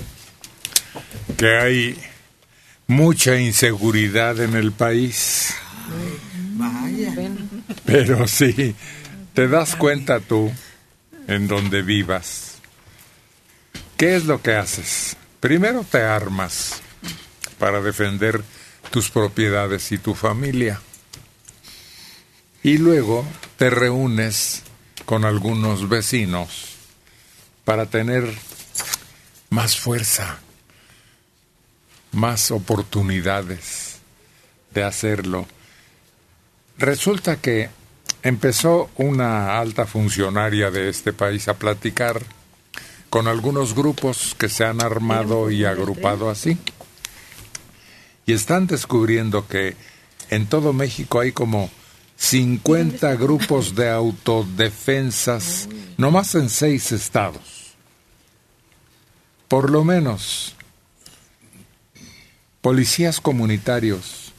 que hay mucha inseguridad en el país. Vaya. Pero sí, te das cuenta tú en donde vivas. ¿Qué es lo que haces? Primero te armas para defender tus propiedades y tu familia. Y luego te reúnes con algunos vecinos para tener más fuerza, más oportunidades de hacerlo. Resulta que empezó una alta funcionaria de este país a platicar con algunos grupos que se han armado y agrupado así. Y están descubriendo que en todo México hay como 50 grupos de autodefensas, nomás en seis estados. Por lo menos, policías comunitarios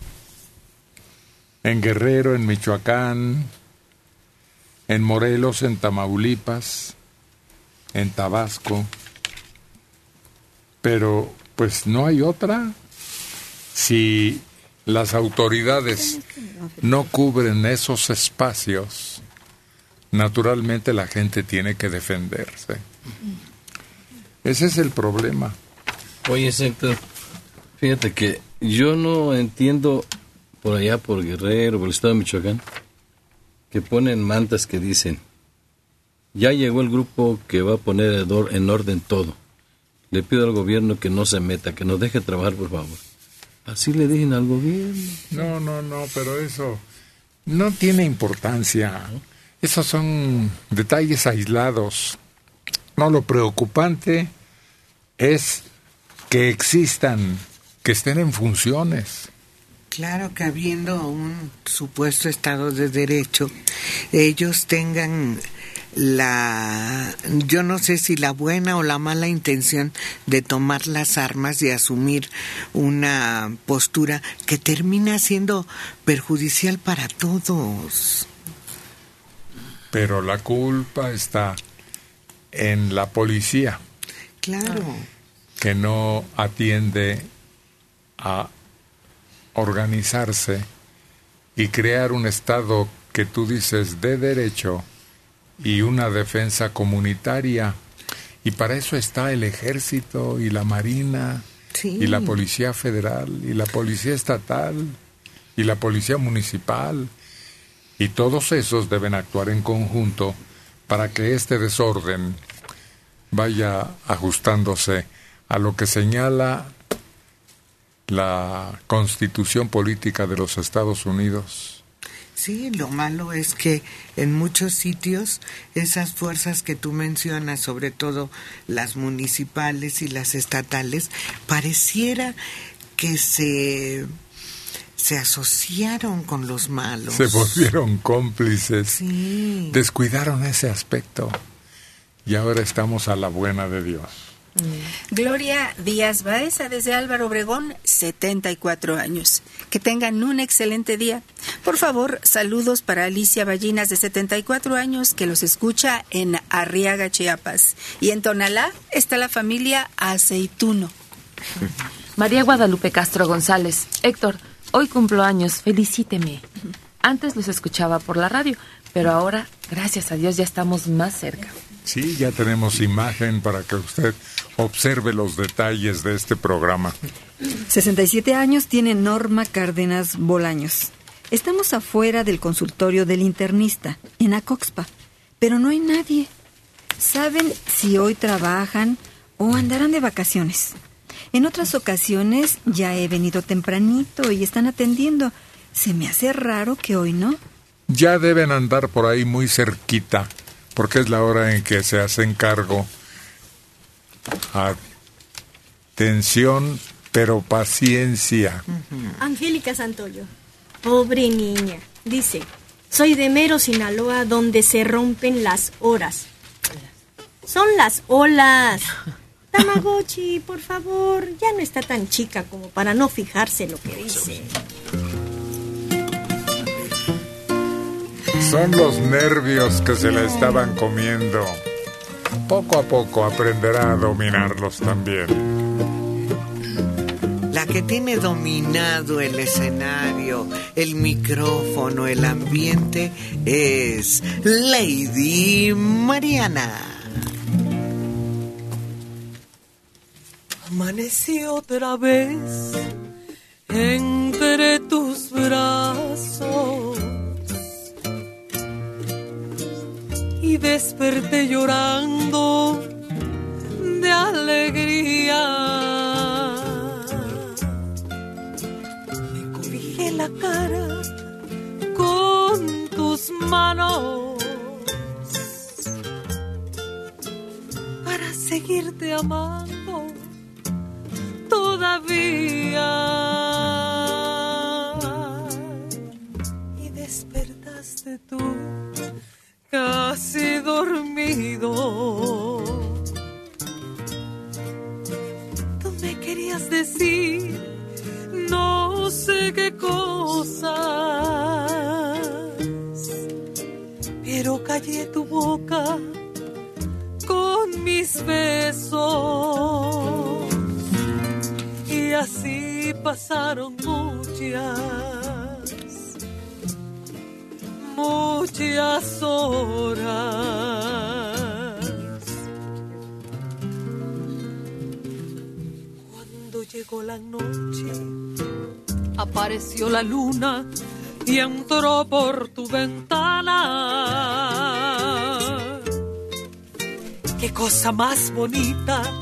en Guerrero, en Michoacán, en Morelos, en Tamaulipas, en Tabasco. Pero, pues no hay otra. Si las autoridades no cubren esos espacios, naturalmente la gente tiene que defenderse. Ese es el problema. Oye, Héctor, fíjate que yo no entiendo por allá, por Guerrero, por el estado de Michoacán, que ponen mantas que dicen, ya llegó el grupo que va a poner en orden todo. Le pido al gobierno que no se meta, que nos deje trabajar, por favor. Así le dicen al gobierno. No, no, no, pero eso no tiene importancia. Esos son detalles aislados. No, lo preocupante es que existan, que estén en funciones. Claro que habiendo un supuesto Estado de Derecho, ellos tengan la, yo no sé si la buena o la mala intención de tomar las armas y asumir una postura que termina siendo perjudicial para todos. Pero la culpa está en la policía, Claro. que no atiende a organizarse y crear un Estado que tú dices de derecho y una defensa comunitaria. Y para eso está el ejército y la marina Sí. y la policía federal y la policía estatal y la policía municipal. Y todos esos deben actuar en conjunto para que este desorden vaya ajustándose a lo que señala la constitución política de los Estados Unidos. Sí, lo malo es que en muchos sitios esas fuerzas que tú mencionas, sobre todo las municipales y las estatales, pareciera que se, se asociaron con los malos. Se volvieron cómplices, Sí. descuidaron ese aspecto y ahora estamos a la buena de Dios. Gloria Díaz Baeza desde Álvaro Obregón, 74 años. Que tengan un excelente día. Por favor, saludos para Alicia Ballinas de 74 años que los escucha en Arriaga, Chiapas. Y en Tonalá está la familia Aceituno. María Guadalupe Castro González. Héctor, hoy cumplo años, felicíteme. Antes los escuchaba por la radio, pero ahora, gracias a Dios, ya estamos más cerca. Sí, ya tenemos imagen para que usted observe los detalles de este programa. 67 años tiene Norma Cárdenas Bolaños. Estamos afuera del consultorio del internista, en Acoxpa, pero no hay nadie. ¿Saben si hoy trabajan o andarán de vacaciones? En otras ocasiones ya he venido tempranito y están atendiendo. Se me hace raro que hoy no. Ya deben andar por ahí muy cerquita, porque es la hora en que se hacen cargo. Atención, pero paciencia. Angélica Santoyo, pobre niña, dice, soy de Mero, Sinaloa, donde se rompen las horas. Son las olas. Tamagotchi, por favor, ya no está tan chica como para no fijarse lo que dice. Son los nervios que se la estaban comiendo. Poco a poco aprenderá a dominarlos también. La que tiene dominado el escenario, el micrófono, el ambiente es Lady Mariana. Amanecí otra vez entre tus brazos y desperté llorando de alegría. Me cobijé la cara con tus manos para seguirte amando Y despertaste tú casi dormido. Tú me querías decir no sé qué cosas, pero callé tu boca con mis besos. Así pasaron muchas, muchas horas. Cuando llegó la noche, apareció la luna y entró por tu ventana. Qué cosa más bonita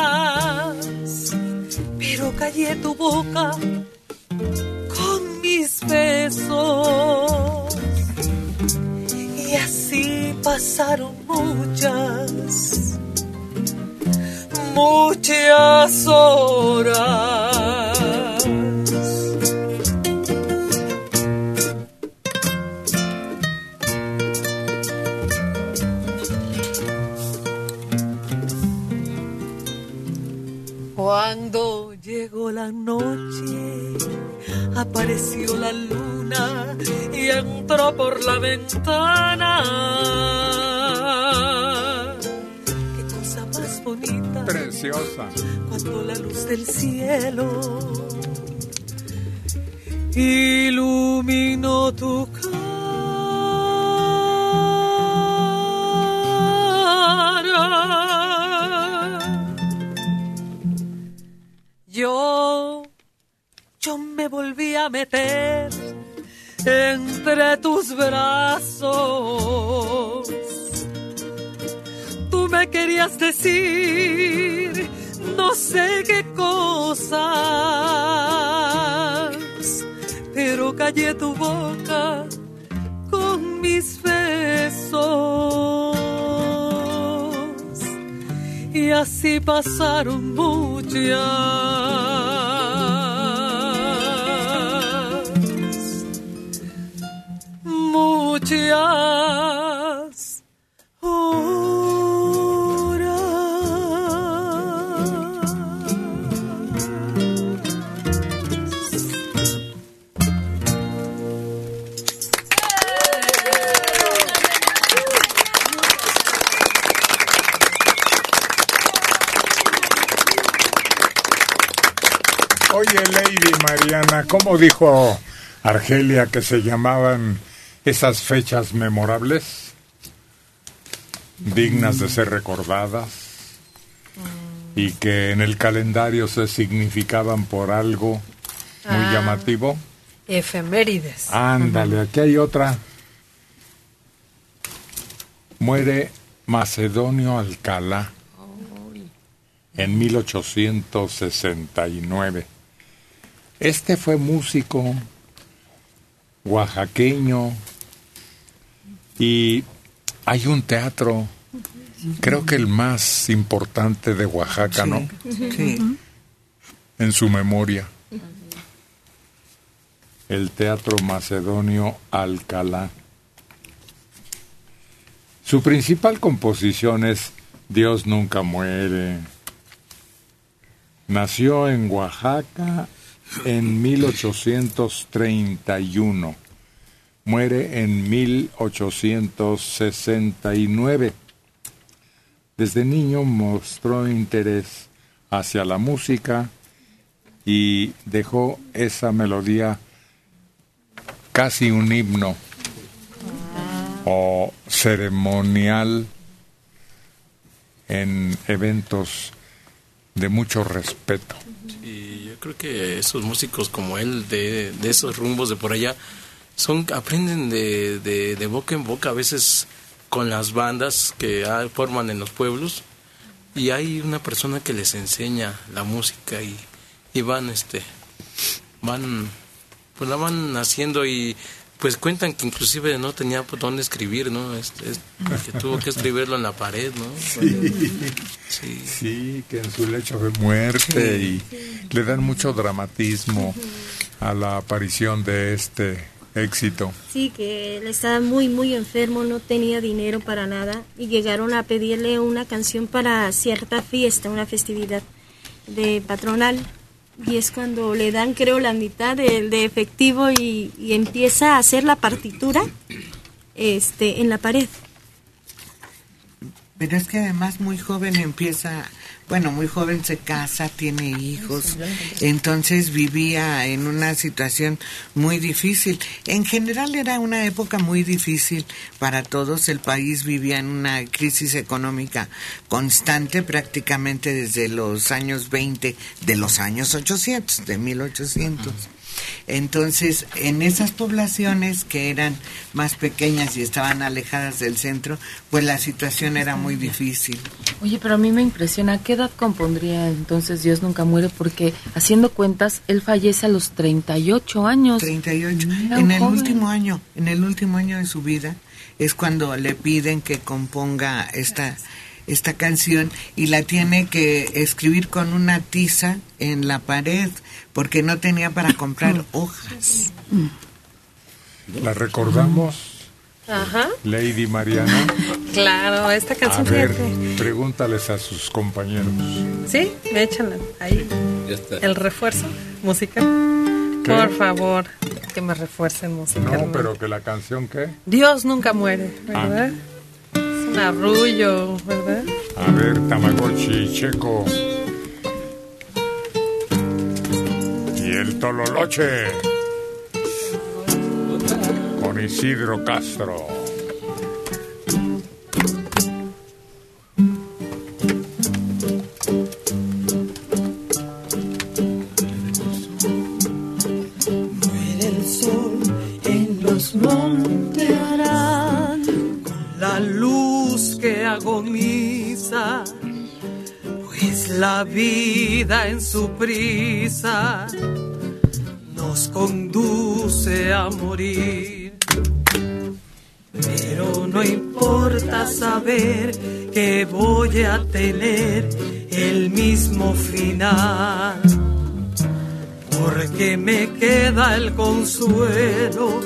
callé tu boca con mis besos. Y así pasaron muchas, muchas horas. Llegó la noche, apareció la luna y entró por la ventana. Qué cosa más bonita. Preciosa. Cuando la luz del cielo iluminó tu cara. Yo, yo me volví a meter entre tus brazos. Tú me querías decir no sé qué cosas, pero callé tu boca con mis besos. Y así pasaron muchas, muchas Oye, Lady Mariana, ¿cómo dijo Argelia que se llamaban esas fechas memorables? Dignas de ser recordadas y que en el calendario se significaban por algo muy Ah. llamativo. Efemérides. Ándale, aquí hay otra. Muere Macedonio Alcalá en 1869. Este fue músico oaxaqueño y hay un teatro, creo que el más importante de Oaxaca, ¿no? Sí. En su memoria. El Teatro Macedonio Alcalá. Su principal composición es Dios nunca muere. Nació en Oaxaca en 1831. Muere en 1869. Desde niño mostró interés hacia la música y dejó esa melodía casi un himno o ceremonial en eventos de mucho respeto. Creo que esos músicos como él, de, esos rumbos de por allá, son aprenden de, de, de boca en boca, a veces con las bandas que ah, forman en los pueblos, y hay una persona que les enseña la música y, y van, este, van, pues la van haciendo y pues cuentan que inclusive no tenía por dónde escribir, ¿no? Este, es- que tuvo que escribirlo en la pared, ¿no? Sí, sí, que en su lecho de muerte y le dan mucho dramatismo a la aparición de este éxito. Sí, que él estaba muy, muy enfermo, no tenía dinero para nada y llegaron a pedirle una canción para cierta fiesta, una festividad de patronal. Y es cuando le dan, creo, la mitad de, de efectivo y, y empieza a hacer la partitura este, en la pared. Pero es que además muy joven empieza, bueno, muy joven se casa, tiene hijos, entonces vivía en una situación muy difícil. En general era una época muy difícil para todos, el país vivía en una crisis económica constante prácticamente desde los años 20 de los años 800, de 1800. Entonces, en esas poblaciones que eran más pequeñas y estaban alejadas del centro, pues la situación era muy difícil. Oye, pero a mí me impresiona, ¿a qué edad compondría entonces Dios nunca muere? Porque haciendo cuentas, él fallece a los 38 años. 38. Era En el joven. último año, en el último año de su vida, es cuando le piden que componga esta esta canción y la tiene que escribir con una tiza en la pared porque no tenía para [COUGHS] comprar hojas. ¿La recordamos, Ajá. Lady Mariana? [LAUGHS] Claro, esta A canción, ver, fíjate. pregúntales a sus compañeros. Sí, me echan ahí Ya está. el refuerzo musical. ¿Qué? Por favor, que me refuercen musicalmente. No, pero que la canción qué? Dios nunca muere, Ah. ¿verdad? Arrullo, ¿verdad? A ver, Tamagotchi, Checo. Y el Tololoche. Con Isidro Castro. Su prisa nos conduce a morir. Pero no importa saber que voy a tener el mismo final, porque me queda el consuelo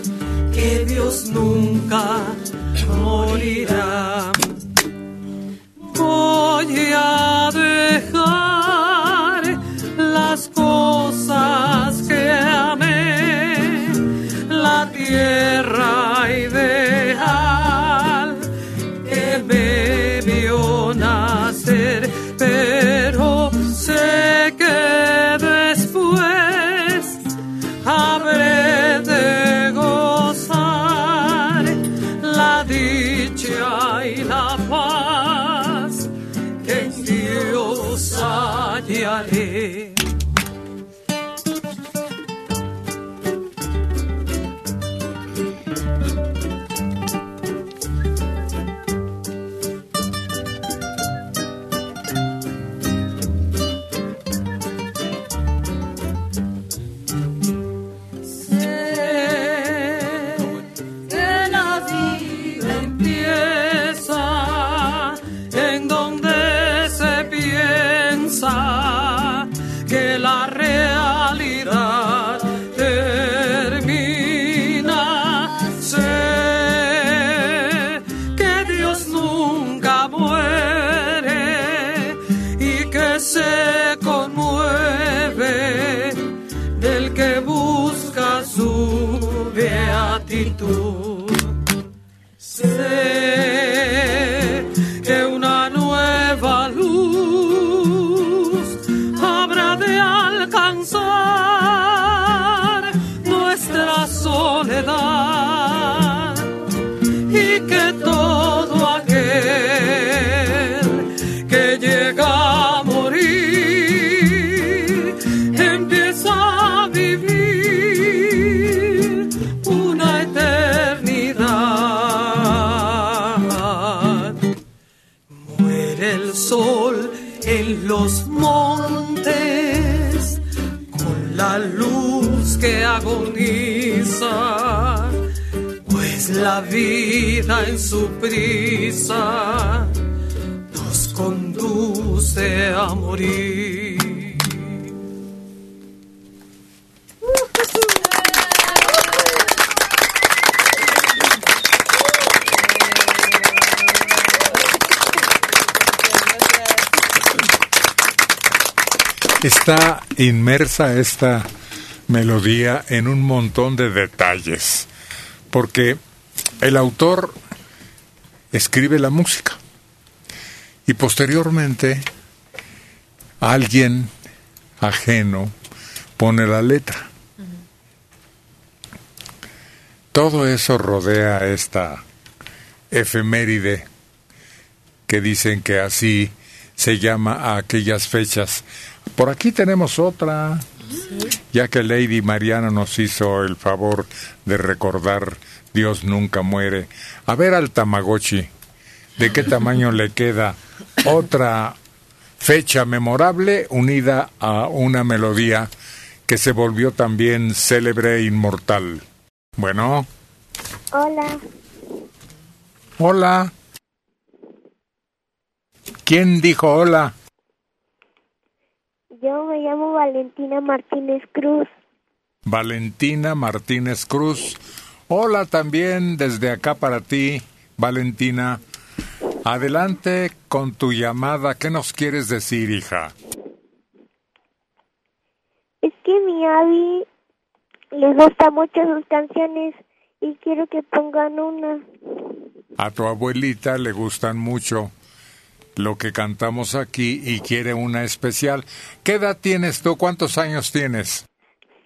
inmersa esta melodía en un montón de detalles, porque el autor escribe la música y posteriormente alguien ajeno pone la letra. Todo eso rodea esta efeméride que dicen que así se llama a aquellas fechas. Por aquí tenemos otra, ya que Lady Mariana nos hizo el favor de recordar Dios nunca muere. A ver al Tamagotchi, ¿de qué tamaño le queda otra fecha memorable unida a una melodía que se volvió también célebre e inmortal? Bueno, Hola, hola. ¿Quién dijo hola? Yo me llamo Valentina Martínez Cruz. Valentina Martínez Cruz. Hola también desde acá para ti, Valentina. Adelante con tu llamada. ¿Qué nos quieres decir, hija? Es que mi Abby le gusta mucho sus canciones y quiero que pongan una. A tu abuelita le gustan mucho lo que cantamos aquí y quiere una especial. ¿Qué edad tienes tú? ¿Cuántos años tienes?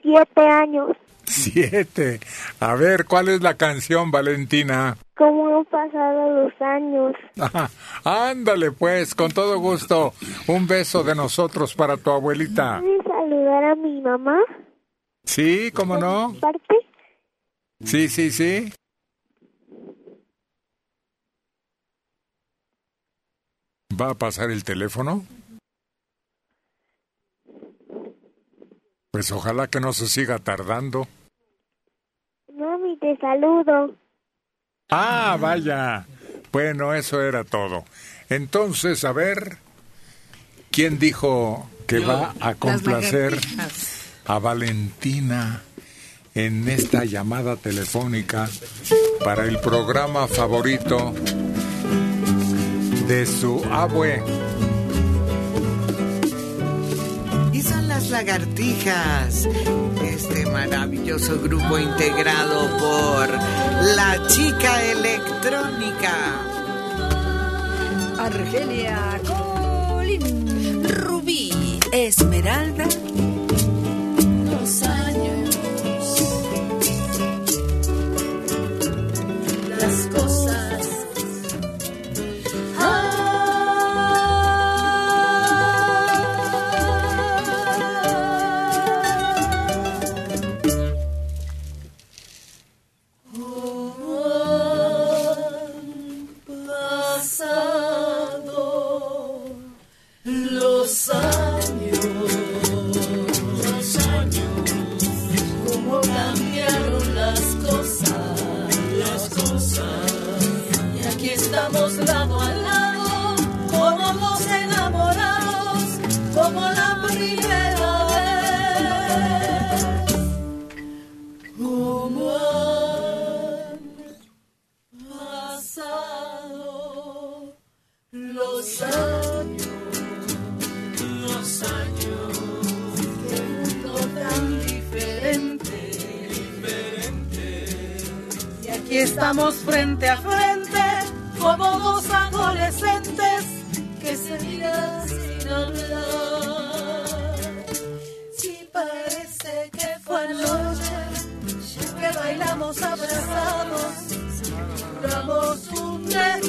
Siete años. Siete. A ver, ¿cuál es la canción, Valentina? ¿Cómo han pasado los años? Ándale, pues, con todo gusto. Un beso de nosotros para tu abuelita. ¿Puedes saludar a mi mamá? Sí, ¿cómo no? ¿Parte? Sí, sí, sí. ¿Va a pasar el teléfono? Pues ojalá que no se siga tardando. Mami, te saludo. Ah, vaya. Bueno, eso era todo. Entonces, a ver, ¿quién dijo que va a complacer a Valentina en esta llamada telefónica para el programa favorito de su abue? Y son las lagartijas, este maravilloso grupo integrado por la chica electrónica. Argelia Colín, Rubí, Esmeralda. los años, las cosas. Estamos frente a frente como dos adolescentes que se miran sin hablar. Si parece que fue anoche que bailamos abrazados, juramos un te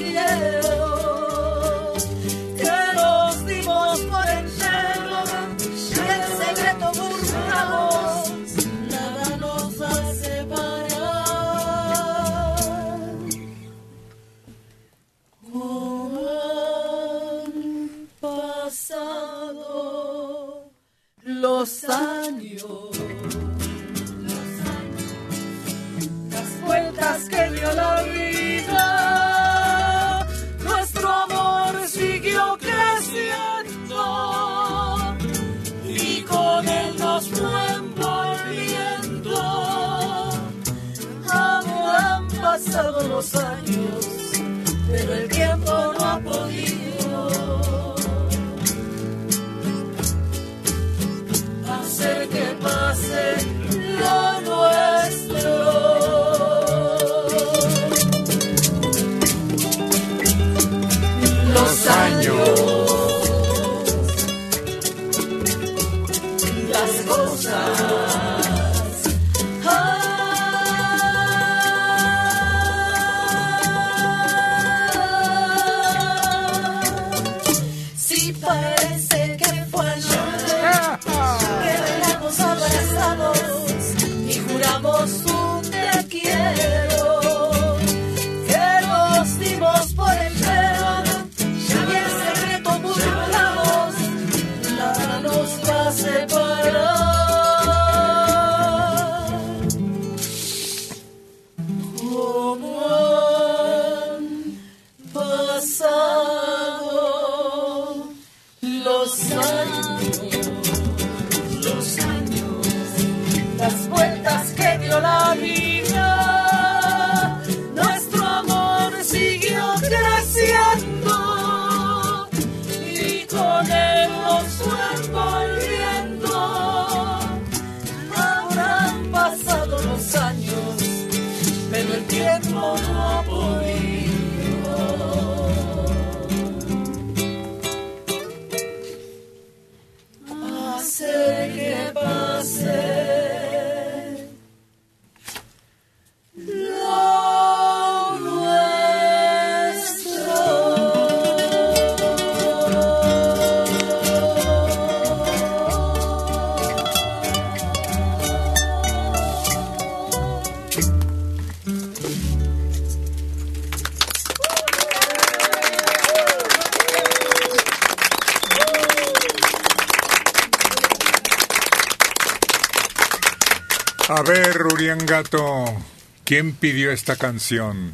¿quién pidió esta canción?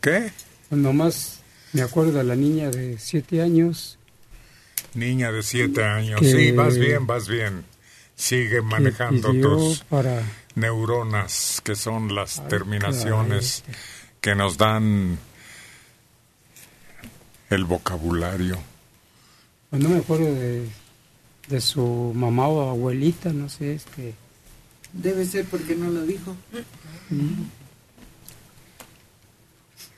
¿Qué? Pues nomás me acuerdo de la niña de siete años. Niña de siete años. Que- Sí, vas bien, vas bien. Sigue manejando tus para- neuronas, que son las terminaciones que nos dan el vocabulario. Pues no me acuerdo de, de su mamá o abuelita, no sé, este. Debe ser porque no lo dijo.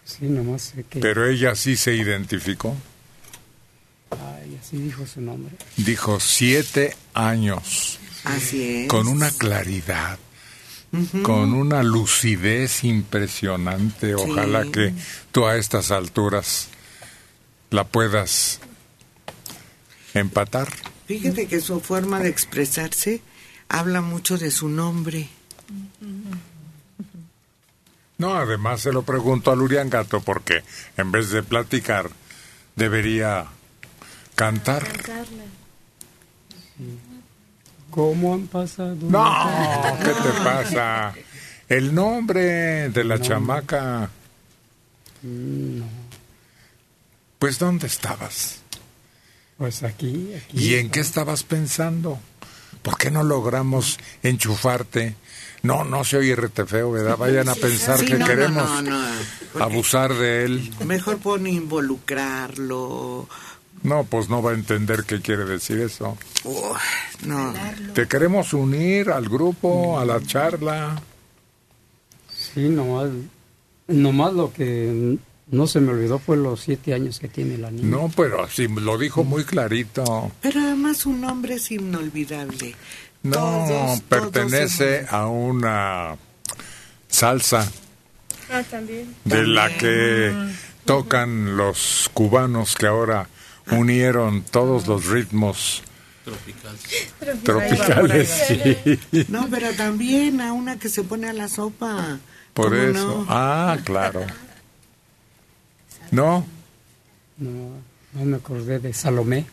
Sí, nomás sé que. Pero ella sí se identificó. Ay, así dijo su nombre. Dijo siete años. Así es. Con una claridad, con una lucidez impresionante. Ojalá Sí. que tú a estas alturas la puedas empatar. Fíjate que su forma de expresarse habla mucho de su nombre. No, además se lo pregunto a Lurian Gato porque en vez de platicar debería cantar. ¿Cómo han pasado? No, ¿qué te pasa? El nombre de la chamaca. No. Pues ¿dónde estabas? Pues aquí, aquí. ¿Y en qué estabas pensando? ¿Por qué no logramos enchufarte? No, no se oye rete feo, ¿verdad? Vayan a pensar Sí, que no, queremos no, no, porque abusar de él. Mejor pone involucrarlo. No, pues no va a entender qué quiere decir eso. Oh, no. Te queremos unir al grupo, a la charla. Sí, nomás, nomás lo que no se me olvidó fue los siete años que tiene la niña. No, pero sí, lo dijo muy clarito. Pero además su nombre es inolvidable. No, Todos, pertenece a una salsa Ah, también. de la que tocan los cubanos que ahora unieron todos los ritmos Tropical. tropicales. sí. [LAUGHS] No, pero también a una que se pone a la sopa. Por ¿Cómo eso. no? Ah, claro. No. No, no me acordé de Salomé.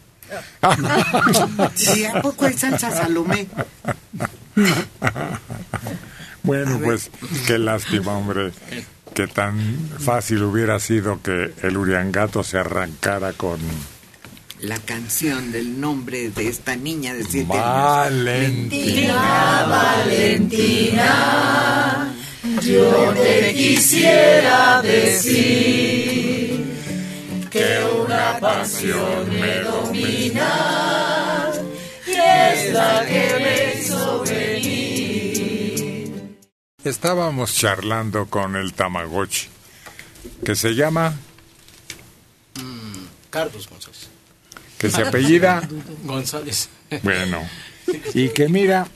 Sí, ¿a poco hay salsa Salomé? Bueno, pues qué lástima, hombre. Que tan fácil hubiera sido que el Uriangato se arrancara con La canción del nombre de esta niña de siete Valentina. Valentina, yo te quisiera decir pasión me domina y es la que me hizo venir. Estábamos charlando con el Tamagotchi, que se llama, Carlos González. que se apellida, [LAUGHS] González. bueno, y que mira,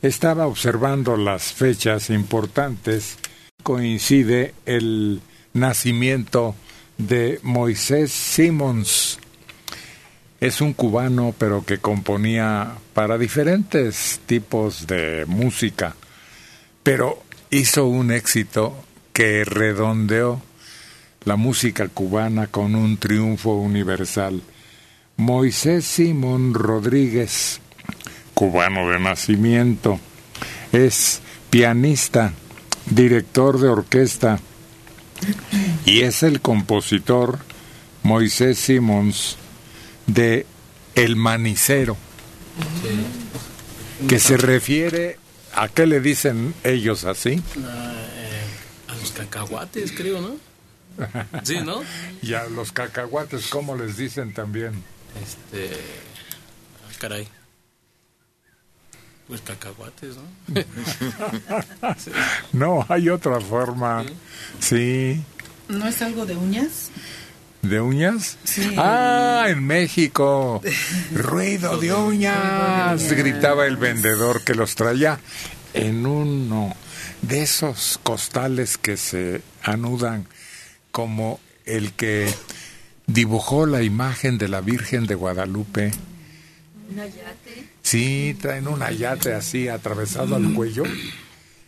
estaba observando las fechas importantes, coincide el nacimiento de Moisés Simons. Es un cubano, pero que componía para diferentes tipos de música, pero hizo un éxito que redondeó la música cubana con un triunfo universal. Moisés Simón Rodríguez, cubano de nacimiento, es pianista, director de orquesta y es el compositor Moisés Simons de El Manicero, que se refiere a qué le dicen ellos así. Ah, eh, a los cacahuates, creo, ¿no? [LAUGHS] Sí, ¿no? Y a los cacahuates, ¿cómo les dicen también? Este. ah, caray. Pues cacahuates, ¿no? Sí. [LAUGHS] No, hay otra forma. Sí. ¿No es algo de uñas? ¿De uñas? Sí. Ah, en México. [LAUGHS] Ruido de uñas. Gritaba el vendedor que los traía en uno de esos costales que se anudan como el que dibujó la imagen de la Virgen de Guadalupe. Sí, traen un ayate así atravesado al cuello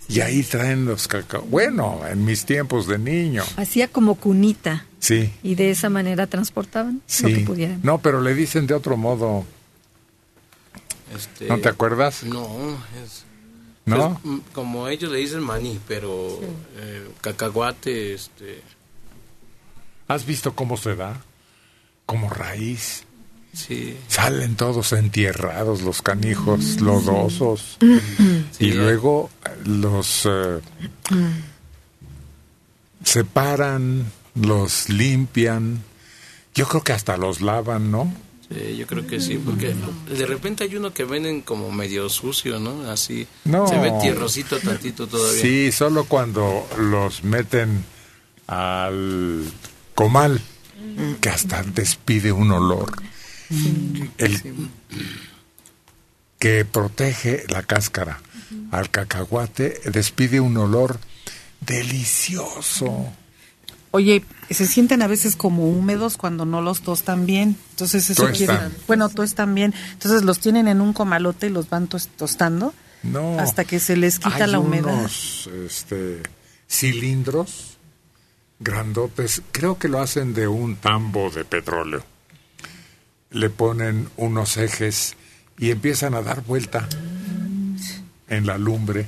y ahí traen los cacao. Bueno, en mis tiempos de niño. Hacía como cunita Sí. y de esa manera transportaban lo que Sí. pudieran. No, pero le dicen de otro modo. Este, ¿No te acuerdas? No, es. ¿No? pues, como ellos le dicen maní, pero eh, cacahuate, este. ¿Has visto cómo se da? Como raíz. Sí. Salen todos entierrados los canijos, lodosos. y luego eh, los eh, separan, los limpian. Yo creo que hasta los lavan, ¿no? Sí, yo creo que sí, porque de repente hay uno que venden como medio sucio, ¿no? Así. No. Se ve tierrosito tantito todavía. Sí, solo cuando los meten al comal, que hasta despide un olor. El que protege la cáscara al cacahuate despide un olor delicioso. Oye, se sienten a veces como húmedos cuando no los tostan bien. Entonces eso quiere... Bueno, tostan bien. Entonces los tienen en un comalote y los van tos- tostando No. hasta que se les quita Hay la humedad. unos, este, cilindros grandotes, creo que lo hacen de un tambo de petróleo. Le ponen unos ejes y empiezan a dar vuelta en la lumbre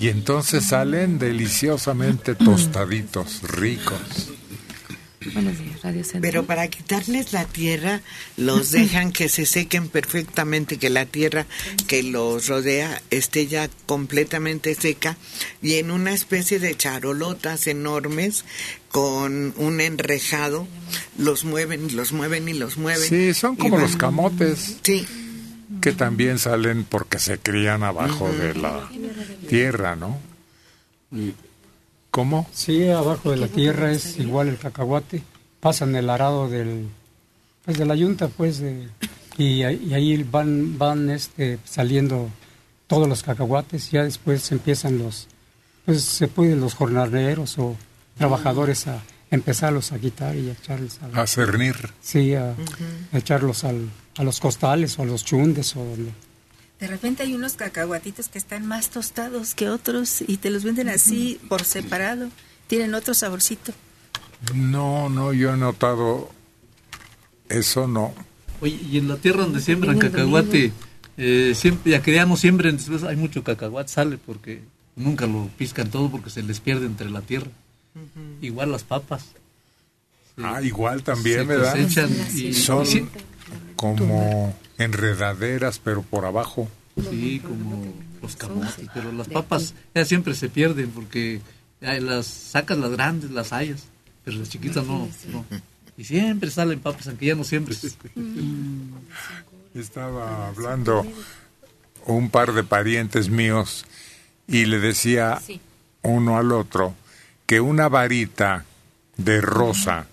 y entonces salen deliciosamente tostaditos, ricos. Buenos días, Radio Centro. Pero para quitarles la tierra, los [LAUGHS] dejan que se sequen perfectamente, que la tierra que los rodea esté ya completamente seca y en una especie de charolotas enormes con un enrejado, los mueven, los mueven y los mueven. Sí, son como Y los camotes. Sí. Que también salen porque se crían abajo de la tierra, ¿no? ¿Cómo? Sí, abajo de la tierra es igual el cacahuate. Pasan el arado del, pues de la yunta, pues, de- y, ahí- y ahí van, van este, saliendo todos los cacahuates. Ya después empiezan los, pues se pueden los jornaleros o trabajadores a empezarlos a quitar y a echarles al- A cernir. Sí, a, a echarlos al, a los costales o a los chundes o donde. De repente hay unos cacahuatitos que están más tostados que otros y te los venden así por separado. Tienen otro saborcito. No, no, yo he notado eso, no. Oye, y en la tierra donde siembran cacahuate, eh, siempre, ya que ya no siembren, después hay mucho cacahuate, sale porque nunca lo piscan todo porque se les pierde entre la tierra. Igual las papas. Ah, igual también, Se ¿verdad? y- Son y sí- como enredaderas, pero por abajo. Sí, como los camotes, pero las papas ya siempre se pierden porque las sacas las grandes, las hayas, pero las chiquitas no, no. Y siempre salen papas, aunque ya no siempre. [LAUGHS] Estaba hablando un par de parientes míos y le decía uno al otro que una varita de rosa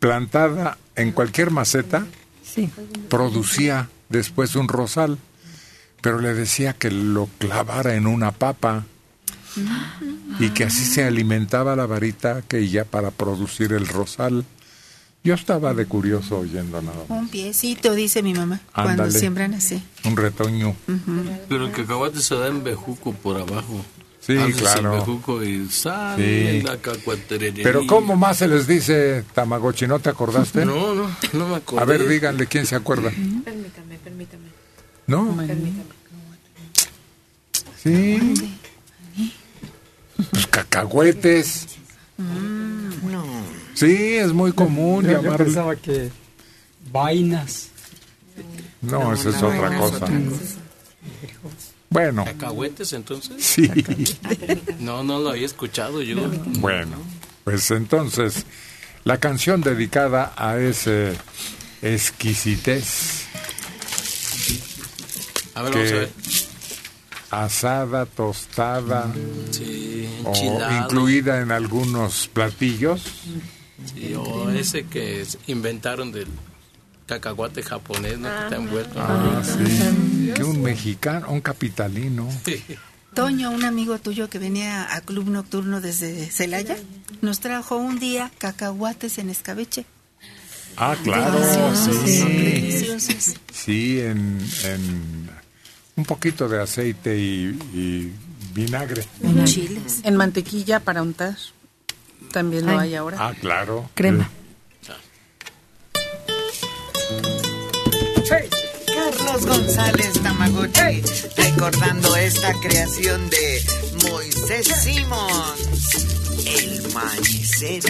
plantada en cualquier maceta producía después un rosal, pero le decía que lo clavara en una papa y que así se alimentaba la varita que ya para producir el rosal. Yo estaba de curioso oyendo nada más. Un piecito, dice mi mamá, cuando siembran así. Un retoño. Pero el cacahuate se da en bejuco por abajo. Sí, Haces claro. el bejuco y sale Sí. la. Pero ¿cómo más se les dice Tamagotchi? ¿No te acordaste? No, no, no me acordé. A ver, díganle quién se acuerda. Permítame, permítame. ¿No? Permítame. Sí. Pues cacahuetes. No. Sí, es muy común Yo, yo llamarle. pensaba que vainas. No, esa es otra es cosa. Bueno, ¿Cacahuetes entonces? Sí. [LAUGHS] No, no lo había escuchado yo. bueno, pues entonces, la canción dedicada a ese exquisitez A ver, vamos a que ver. asada, tostada Sí, o incluida en algunos platillos. Sí, o ese que inventaron del cacahuate japonés, ¿no? Que está envuelto. Ah, sí. Que un mexicano, un capitalino. Toño, un amigo tuyo que venía a Club Nocturno desde Celaya, nos trajo un día cacahuates en escabeche. Ah, claro. Deliciosos, Sí, deliciosos. Sí, en, en un poquito de aceite y, y vinagre. En chiles. En mantequilla para untar. También lo Ay. hay ahora. Ah, claro. Crema. González Tamagotchi, recordando esta creación de Moisés Simons, el manicero.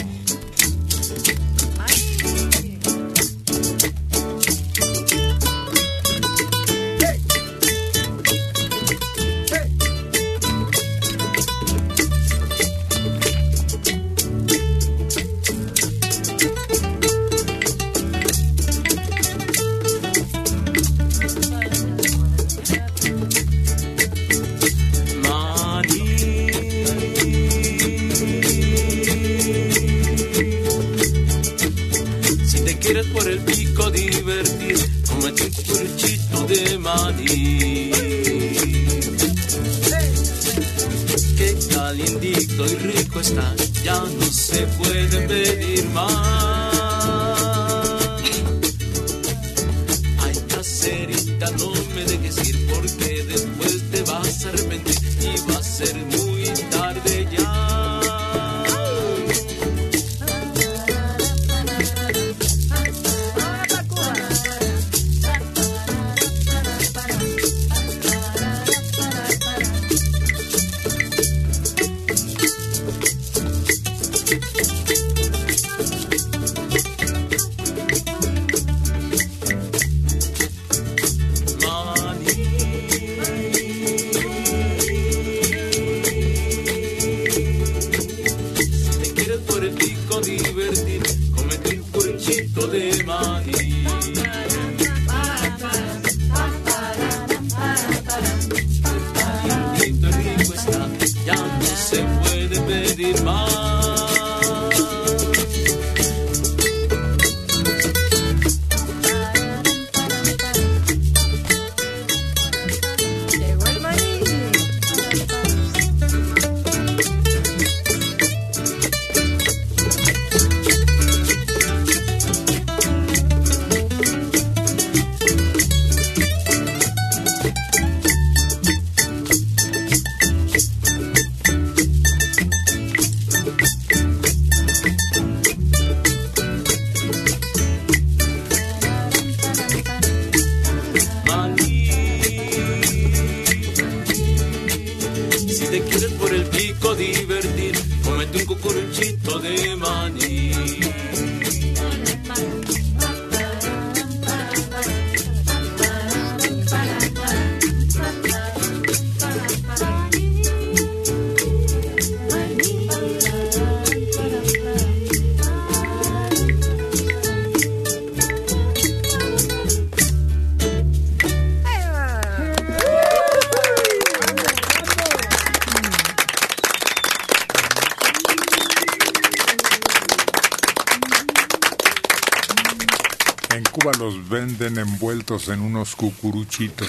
Venden envueltos en unos cucuruchitos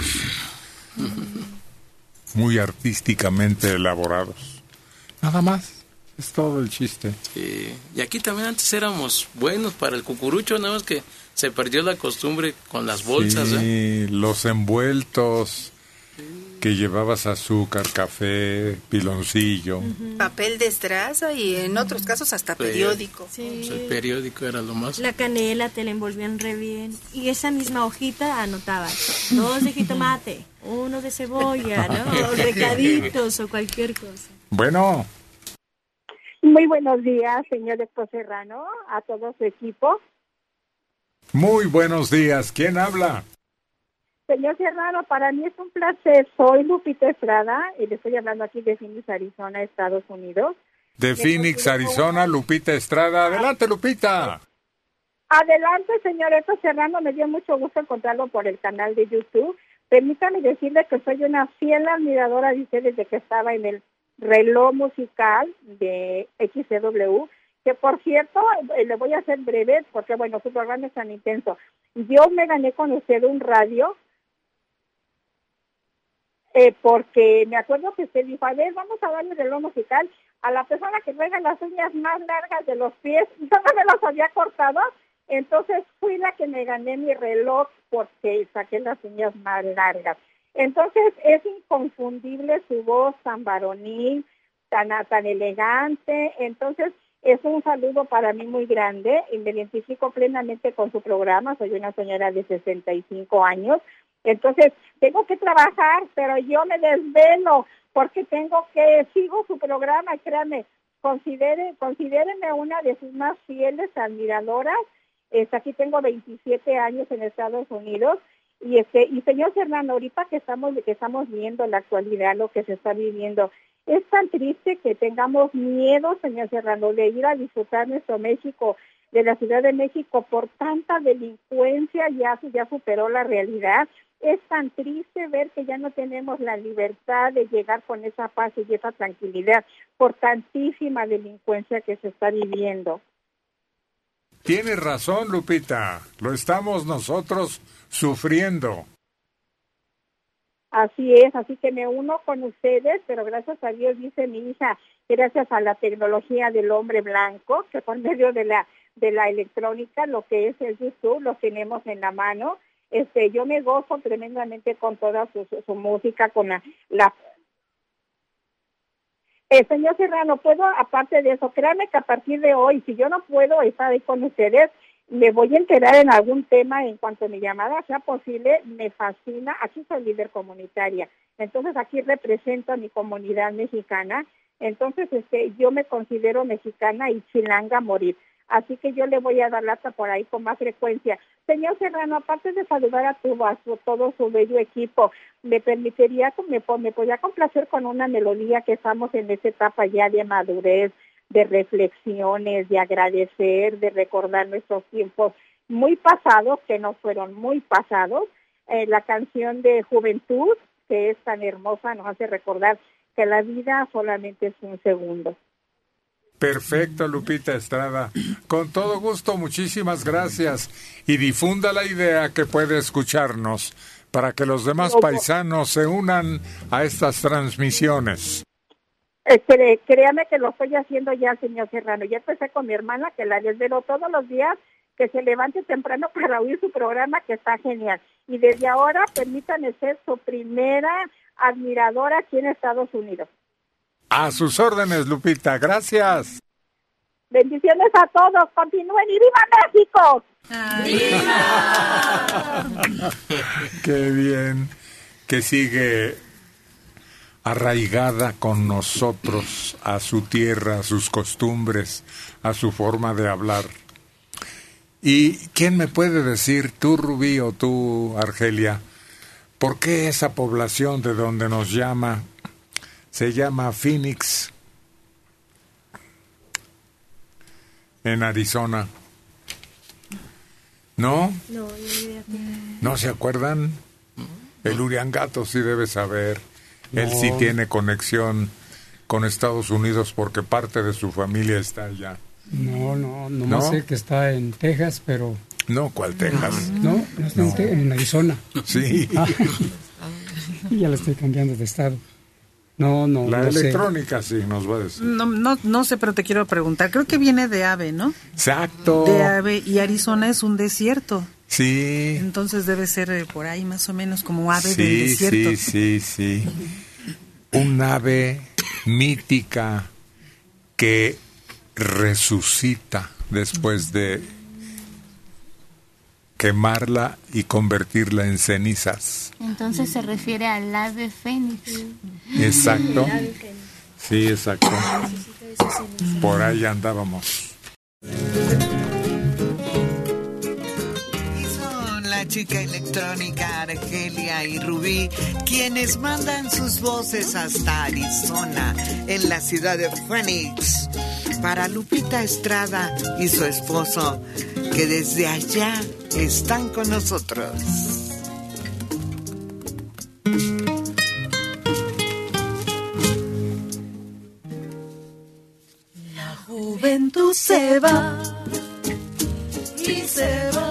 muy artísticamente elaborados. Nada más, es todo el chiste. Sí, Y aquí también antes éramos buenos para el cucurucho, nada más que se perdió la costumbre con las bolsas. ¿eh? Sí, los envueltos que llevabas azúcar, café, piloncillo. Papel de estraza y en otros casos hasta periódico. Pues el periódico era lo más. La canela te la envolvían re bien. Y esa misma hojita anotabas dos de jitomate, uno de cebolla, ¿no? [LAUGHS] O recaditos o cualquier cosa. Bueno, Muy buenos días, señor Expo Serrano, a todo su equipo. muy buenos días. ¿Quién habla? Señor Serrano, para mí es un placer. Soy Lupita Estrada y le estoy hablando aquí de Phoenix, Arizona, Estados Unidos. De Phoenix, Arizona, Lupita Estrada. Adelante, Lupita. Adelante, señor Expo Serrano, me dio mucho gusto encontrarlo por el canal de YouTube. Permítame decirle que soy una fiel admiradora de usted desde que estaba en el reloj musical de XCW, que por cierto, eh, le voy a hacer breve porque bueno, su programa es tan intenso. Yo me gané con usted un radio eh, porque me acuerdo que usted dijo, a ver, vamos a darle el reloj musical a la persona que traiga las uñas más largas de los pies. [LAUGHS] Yo no me las había cortado, entonces fui la que me gané mi reloj porque saqué las uñas más largas. Entonces es inconfundible su voz tan varonil, tan, tan elegante. Entonces es un saludo para mí muy grande y me identifico plenamente con su programa. Soy una señora de 65 años. Entonces tengo que trabajar, pero yo me desvelo porque tengo que, sigo su programa, créanme, considere, considéreme una de sus más fieles admiradoras. Este, aquí tengo 27 años en Estados Unidos y este y señor Fernando, ahorita que estamos que estamos viendo la actualidad, lo que se está viviendo, es tan triste que tengamos miedo, señor Serrano, de ir a disfrutar nuestro México, de la Ciudad de México, por tanta delincuencia, ya, ya superó la realidad. Es tan triste ver que ya no tenemos la libertad de llegar con esa paz y esa tranquilidad por tantísima delincuencia que se está viviendo. Tienes razón, Lupita. Lo estamos nosotros sufriendo. Así es, así que me uno con ustedes, pero gracias a Dios, dice mi hija, gracias a la tecnología del hombre blanco, que por medio de la de la electrónica, lo que es el YouTube, lo tenemos en la mano. Este, yo me gozo tremendamente con toda su, su, música, con la, la eh, señor Serrano, puedo, aparte de eso, créame que a partir de hoy, si yo no puedo estar ahí con ustedes, me voy a enterar en algún tema en cuanto mi llamada sea posible, me fascina. Aquí soy líder comunitaria, entonces aquí represento a mi comunidad mexicana. Entonces, este, yo me considero mexicana y chilanga morir. Así que yo le voy a dar lata por ahí con más frecuencia. Señor Serrano, aparte de saludar a tu a todo su bello equipo, me permitiría, me, me podría complacer con una melodía que estamos en esa etapa ya de madurez, de reflexiones, de agradecer, de recordar nuestros tiempos muy pasados, que no fueron muy pasados. Eh, la canción de Juventud, que es tan hermosa, nos hace recordar que la vida solamente es un segundo. Perfecto, Lupita Estrada. Con todo gusto, muchísimas gracias. Y difunda la idea que puede escucharnos para que los demás paisanos se unan a estas transmisiones. Cre- créame que lo estoy haciendo ya, señor Serrano. Ya empecé con mi hermana, que la desvelo todos los días, que se levante temprano [LAUGHS] para oír su programa, que está genial. Y desde ahora, permítanme ser su primera admiradora aquí en Estados Unidos. A sus órdenes, Lupita. Gracias. Bendiciones a todos. Continúen y viva México. [LAUGHS] Qué bien que sigue arraigada con nosotros a su tierra, a sus costumbres, a su forma de hablar. ¿Y quién me puede decir, tú Rubí o tú Argelia, por qué esa población de donde nos llama se llama Phoenix en Arizona? ¿No? No. ¿No se acuerdan? El Uriangato sí debe saber. Él sí tiene conexión con Estados Unidos porque parte de su familia está allá. No, no, ¿No? sé que está en Texas, pero No, ¿cuál Texas? No, no está en Te- en Arizona. Sí. [LAUGHS] Ah, y [LAUGHS] ya la estoy cambiando de estado. No, no, La no sé. electrónica sí nos va a decir. No, no, no sé, pero te quiero preguntar. Creo que viene de ave, ¿no? Exacto. De ave y Arizona es un desierto. Sí. Entonces debe ser eh, por ahí más o menos como ave del desierto. sí, sí, sí. Un ave mítica que resucita después de quemarla y convertirla en cenizas. Entonces se refiere al ave fénix. Exacto. Sí, exacto. Por ahí andábamos. Y son la chica electrónica Argelia y Rubí quienes mandan sus voces hasta Arizona, en la ciudad de Phoenix, para Lupita Estrada y su esposo, que desde allá están con nosotros. La juventud se va y se va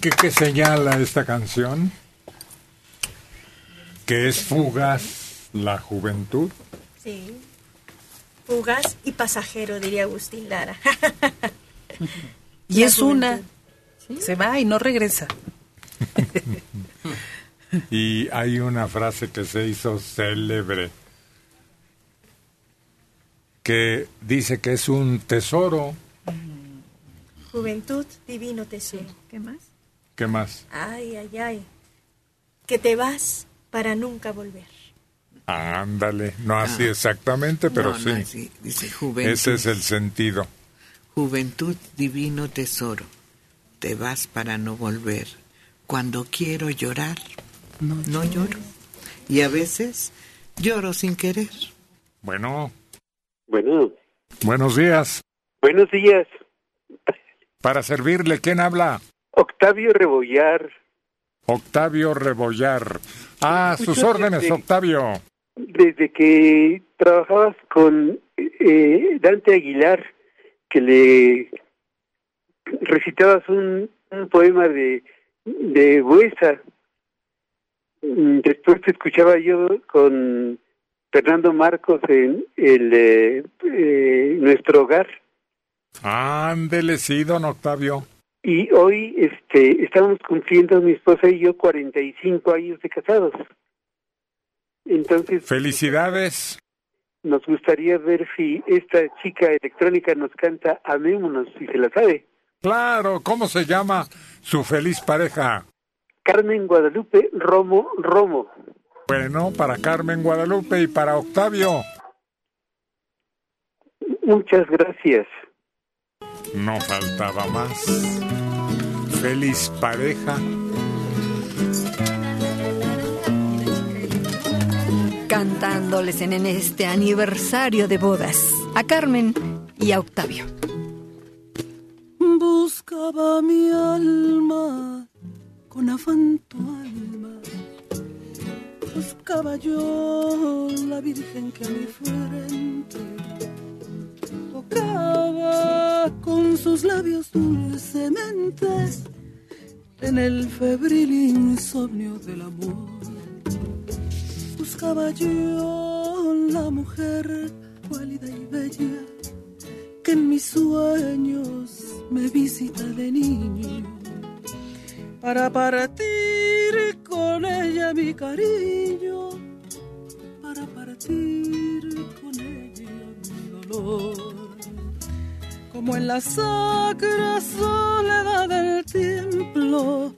Que, ¿qué señala esta canción? Que es fugaz la juventud. Sí. Fugaz y pasajero, diría Agustín Lara. [LAUGHS] Y La es una. Se va y no regresa. [LAUGHS] Y hay una frase que se hizo célebre que dice que es un tesoro. Juventud, divino tesoro. ¿Qué más? ¿Qué más? Ay, ay, ay. Que te vas para nunca volver. Ándale, no así exactamente, pero no, sí. no así, dice juventud. Ese es el sentido. Juventud, divino tesoro. Te vas para no volver. Cuando quiero llorar, no, lloro. Y a veces lloro sin querer. Bueno, Bueno, buenos días. buenos días. Para servirle, ¿quién habla? Octavio Rebollar. Octavio Rebollar. Ah, sus órdenes. Octavio. Desde que trabajabas con eh, Dante Aguilar, que le recitabas un, un poema de, de Buesa. Después te escuchaba yo con Fernando Marcos en el eh, eh, Nuestro Hogar. Ándele, sí, don Octavio. Y hoy este, estamos cumpliendo mi esposa y yo 45 años de casados. Entonces, Felicidades. nos gustaría ver si esta chica electrónica nos canta Amémonos, si se la sabe. Claro, ¿cómo se llama su feliz pareja? Carmen Guadalupe Romo Romo. Bueno, para Carmen Guadalupe y para Octavio. Muchas gracias. No faltaba más. Feliz pareja. Cantándoles en, en este aniversario de bodas a Carmen y a Octavio. Buscaba mi alma con afán tu alma. Buscaba yo la virgen que a mi frente tocaba con sus labios dulcemente en el febril insomnio del amor. Buscaba yo la mujer pálida y bella que en mis sueños me visita de niño para partir con ella mi cariño, para partir con ella mi dolor. Como en la sacra soledad del templo,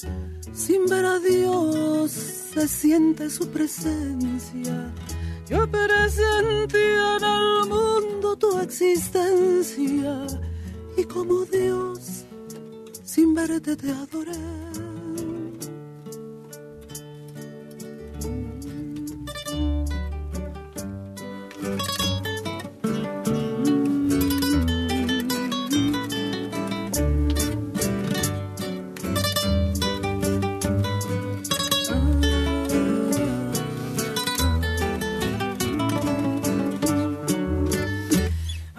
sin ver a Dios se siente su presencia. Yo presentía en el mundo tu existencia y como Dios sin verte te adoré.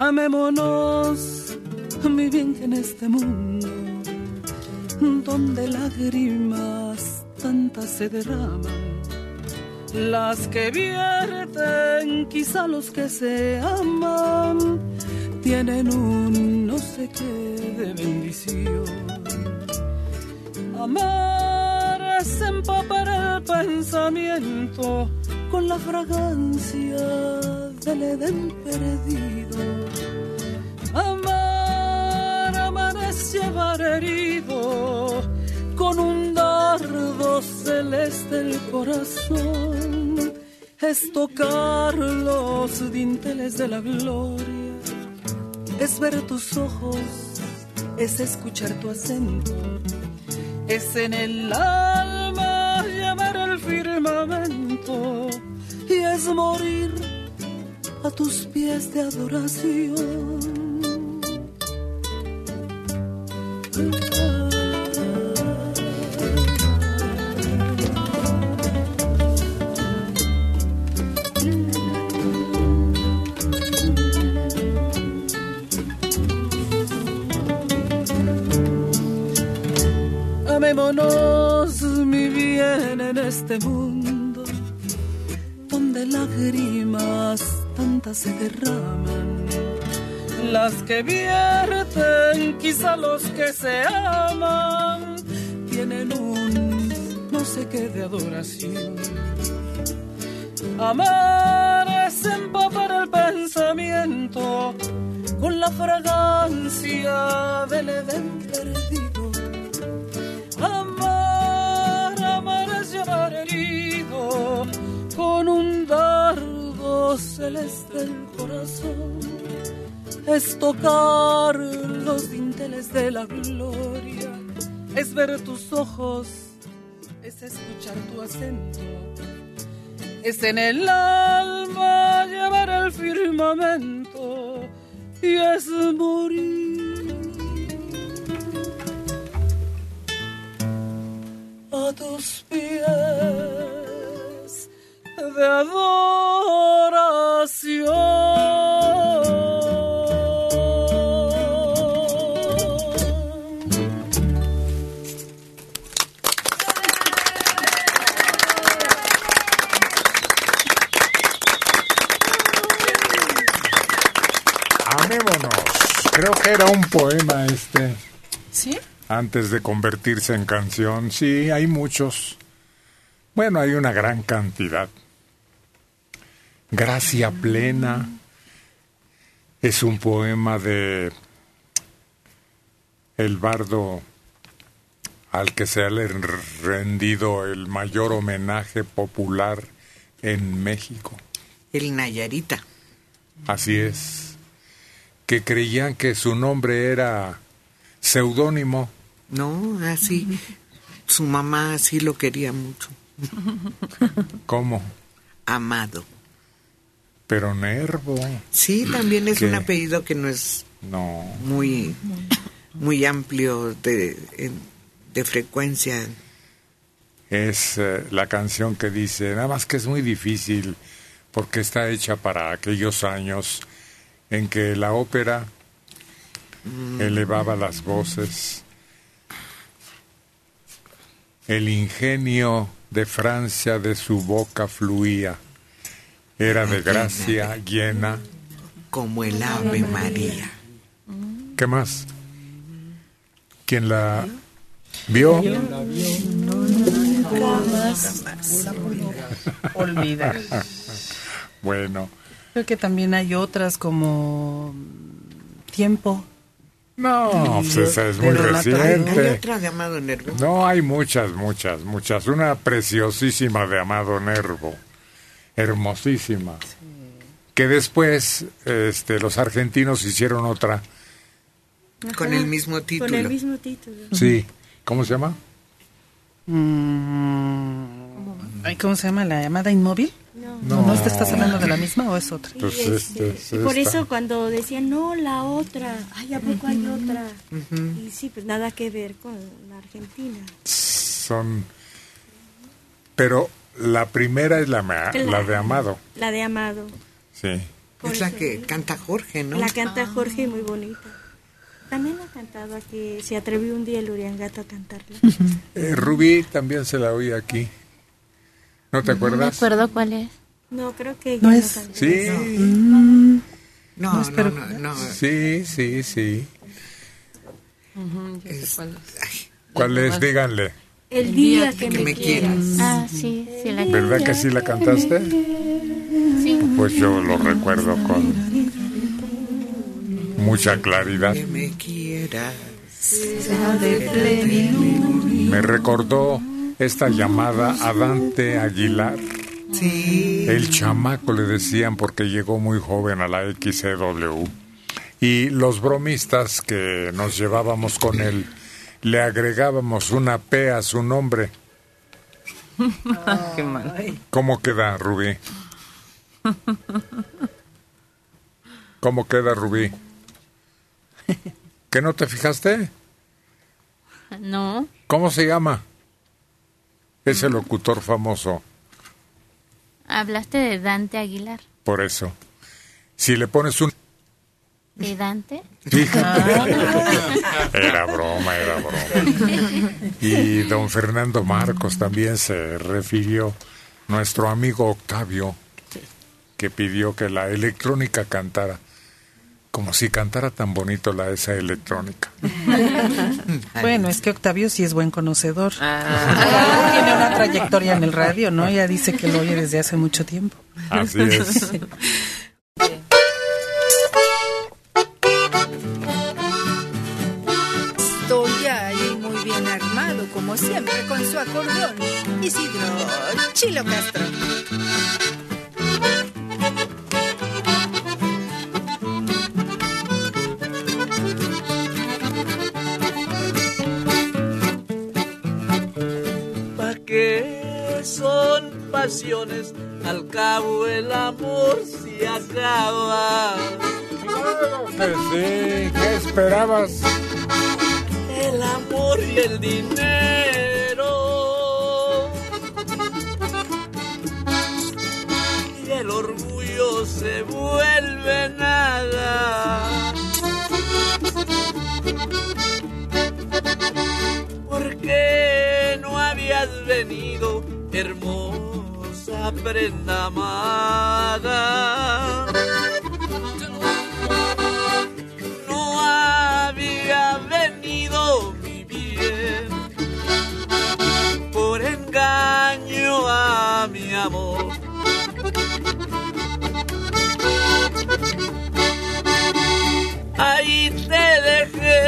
Amémonos, mi en este mundo, donde lágrimas tantas se derraman, las que vierten quizá los que se aman, tienen un no sé qué de bendición. Amar es empapar el pensamiento con la fragancia del Edén perdido. Amar, amar es llevar herido con un dardo celeste el corazón. Es tocar los dinteles de la gloria, es ver tus ojos, es escuchar tu acento, es en el alma llamar al firmamento. Y es morir a tus pies de adoración. Amémonos, mi bien, en este mundo donde lágrimas se derraman. Las que vierten, quizá los que se aman, tienen un no sé qué de adoración. Amar es empapar el pensamiento con la fragancia del Edén perdido. Amar, amar es llevar herido con un dardo celeste el corazón. Es tocar los dinteles de la gloria, es ver tus ojos, es escuchar tu acento, es en el alma llevar el firmamento y es morir. A tus pies de adoración. Amémonos. Creo que era un poema este. ¿Sí? Antes de convertirse en canción. Sí, hay muchos. Bueno, hay una gran cantidad. Gracia plena. Es un poema de el bardo al que se ha rendido el mayor homenaje popular en México. El Nayarita. Así es. Que creían que su nombre era seudónimo. No, así. Su mamá así lo quería mucho. ¿Cómo? Amado. Pero Nervo. Sí, también es un apellido que no es No. muy muy amplio de, de frecuencia. Es eh, la canción que dice, nada más que es muy difícil porque está hecha para aquellos años en que la ópera elevaba las voces. El ingenio de Francia de su boca fluía. Era de gracia llena. Como el Ave María. ¿Qué más? ¿Quién la vio? Olvidar. [LAUGHS] bueno, Creo que también hay otras como Tiempo. no, pues esa es muy Donato Hay reciente. otra de Amado Nervo. No, hay muchas, muchas, muchas. Una preciosísima de Amado Nervo, hermosísima. Que después este, los argentinos hicieron otra. Con el mismo Con título. el mismo título. Sí. ¿Cómo se llama? Mm, ay, ¿Cómo se llama? ¿La llamada inmóvil? No. ¿No, te estás hablando de la misma o es otra? Sí, Pues este, este, y por esta. eso cuando decían, no, la otra, ay, ¿a poco hay otra? Y sí, pues nada que ver con la Argentina. Son. Pero la primera es la, ma- Claro. la de Amado. La de Amado. Sí. Por Es la que canta Jorge, ¿no? La canta Jorge muy bonita. También ha cantado aquí, se atrevió un día el Uriangato a cantarla. [LAUGHS] Eh, Rubí también se la oí aquí. ¿No te No me acuerdas? acuerdo cuál es. No, creo que No es- cantó. Sí. No, no, espero- no, no. Sí, sí, sí. Ujú, ya sé cuál es. ¿Cuál es? Díganle. El día que, me, quieras. Ah, sí, sí la ¿Verdad que sí la cantaste? Sí. Pues yo lo recuerdo con mucha claridad. Que me quieras. Me recordó esta llamada a Dante Aguilar. Sí. El chamaco le decían porque llegó muy joven a la XCW. Y los bromistas que nos llevábamos con él le agregábamos una P a su nombre. Qué mal. ¿Cómo queda, Rubí? ¿Cómo queda, Rubí? ¿Que no te fijaste? No. ¿Cómo se llama? Ese locutor famoso, Hablaste de Dante Aguilar. por eso. Si le pones un... ¿De Dante? [LAUGHS] Era broma, era broma. Y don Fernando Marcos también se refirió, nuestro amigo Octavio, que pidió que la electrónica cantara, como si cantara tan bonito la esa electrónica. [LAUGHS] Bueno, es que Octavio sí es buen conocedor. Tiene una trayectoria en el radio, ¿no? Ya dice que lo oye desde hace mucho tiempo. Así es. [LAUGHS] como siempre, con su acordeón. Isidro Chilo Castro. ¿Pa' qué son pasiones al cabo el amor se acaba. Que sí, ¿qué esperabas? El amor y el dinero. Y el orgullo se vuelve nada. ¿Por qué no habías venido, hermosa prenda amada? Engaño a mi amor. Ahí te dejé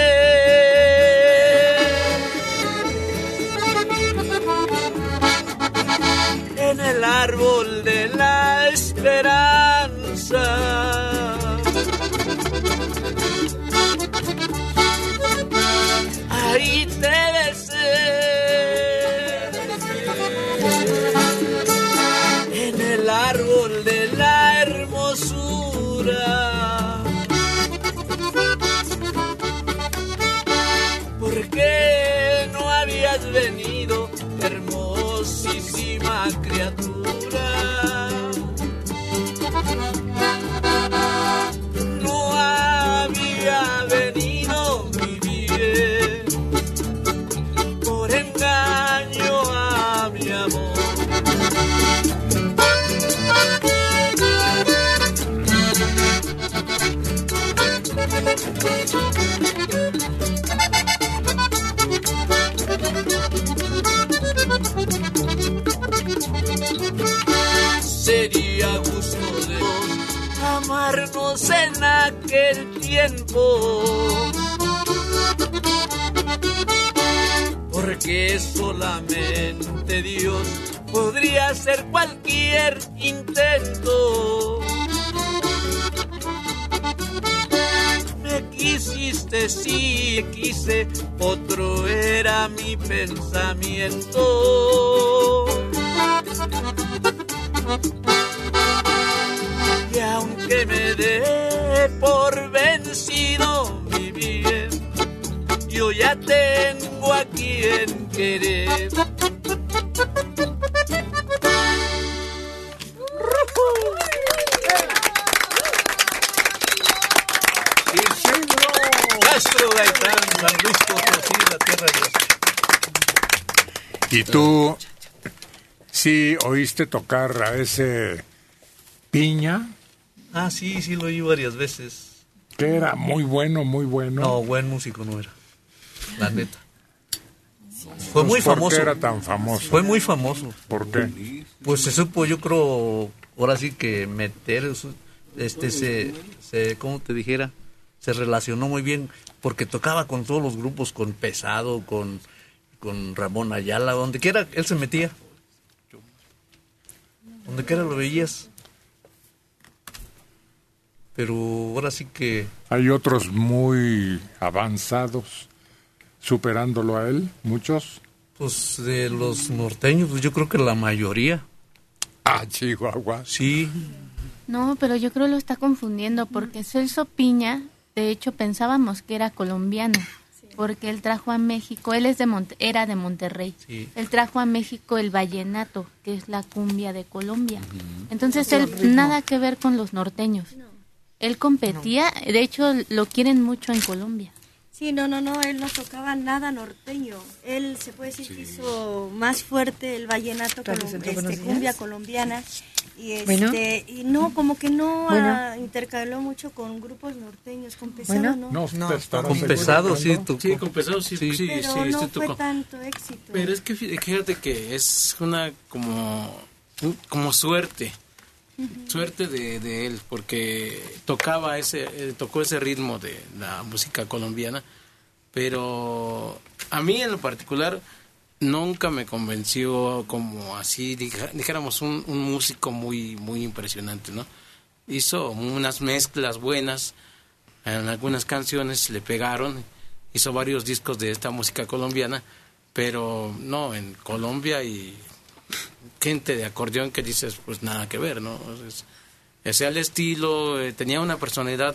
en el árbol de la esperanza. Ahí te besé criatura? No había venido mi bien por engaño a mi amor. Amarnos en aquel tiempo. Porque solamente Dios podría hacer cualquier intento. Me quisiste, sí, quise, otro era mi pensamiento. Y aunque me dé por vencido mi bien, yo ya tengo a quien querer. Castro Gaitán, la tierra de ¿Y tú sí oíste tocar a ese piña? Ah, sí, sí lo oí varias veces. Que era muy bueno, muy bueno. No, buen músico no era. La neta. Fue muy Pues, ¿por famoso. qué era tan famoso? Fue muy famoso. ¿Por qué? Pues se supo, yo creo, ahora sí que meter, este, se, se, ¿cómo te dijera? Se relacionó muy bien porque tocaba con todos los grupos, con Pesado, con, con Ramón Ayala, donde quiera, él se metía. Donde quiera lo veías. Pero ahora sí que Hay otros muy avanzados, superándolo a él, muchos. Pues de los norteños, pues yo creo que la mayoría. Ah, Chihuahua. Sí. No, pero yo creo lo está confundiendo porque Celso Piña, de hecho pensábamos que era colombiano, porque él trajo a México, él es de Monte- era de Monterrey. Sí. Él trajo a México el vallenato, que es la cumbia de Colombia. Entonces él nada que ver con los norteños. Él competía, de hecho lo quieren mucho en Colombia. Sí, no, no, no, él no tocaba nada norteño. Él se puede decir que hizo más fuerte el vallenato, colom- este, cumbia colombiana. Y, este, Bueno. y no, como que no Bueno. ah, intercaló mucho con grupos norteños, con pesado, Bueno. ¿no? No, estarás con Pesado, sí, tocó. Sí, con pesado sí, sí, sí, Pero sí, no sí fue tanto éxito. Pero es que fí- fíjate que es una como, como suerte, suerte de, de él, porque tocaba ese, eh, tocó ese ritmo de la música colombiana, pero a mí en lo particular nunca me convenció como así, dijéramos, un, un músico muy, muy impresionante, ¿no? Hizo unas mezclas buenas, en algunas canciones le pegaron, hizo varios discos de esta música colombiana, pero no, en Colombia y gente de acordeón que dices, pues nada que ver, ¿no? Es, ese el estilo, eh, tenía una personalidad,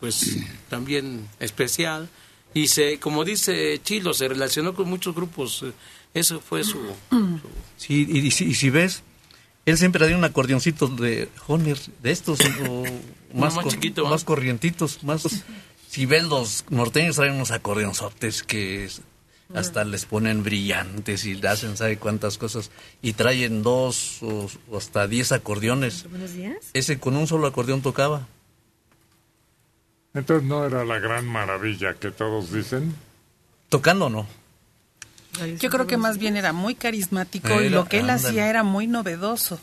pues también especial. Y se, como dice Chilo, se relacionó con muchos grupos. eh, Eso fue su... Sí, y, y si, y si ves, él siempre tenía un acordeoncito de Honer, de estos, [LAUGHS] o más, más chiquito, ¿ah? más corrientitos, más... Si ves, los norteños traen unos acordeonzotes que es- hasta les ponen brillantes y hacen sabe cuántas cosas, y traen dos o, o hasta diez acordeones. Buenos días. Ese con un solo acordeón tocaba. Entonces no era la gran maravilla que todos dicen. Tocando no. Yo creo que más bien era muy carismático y lo que él ándale. hacía era muy novedoso.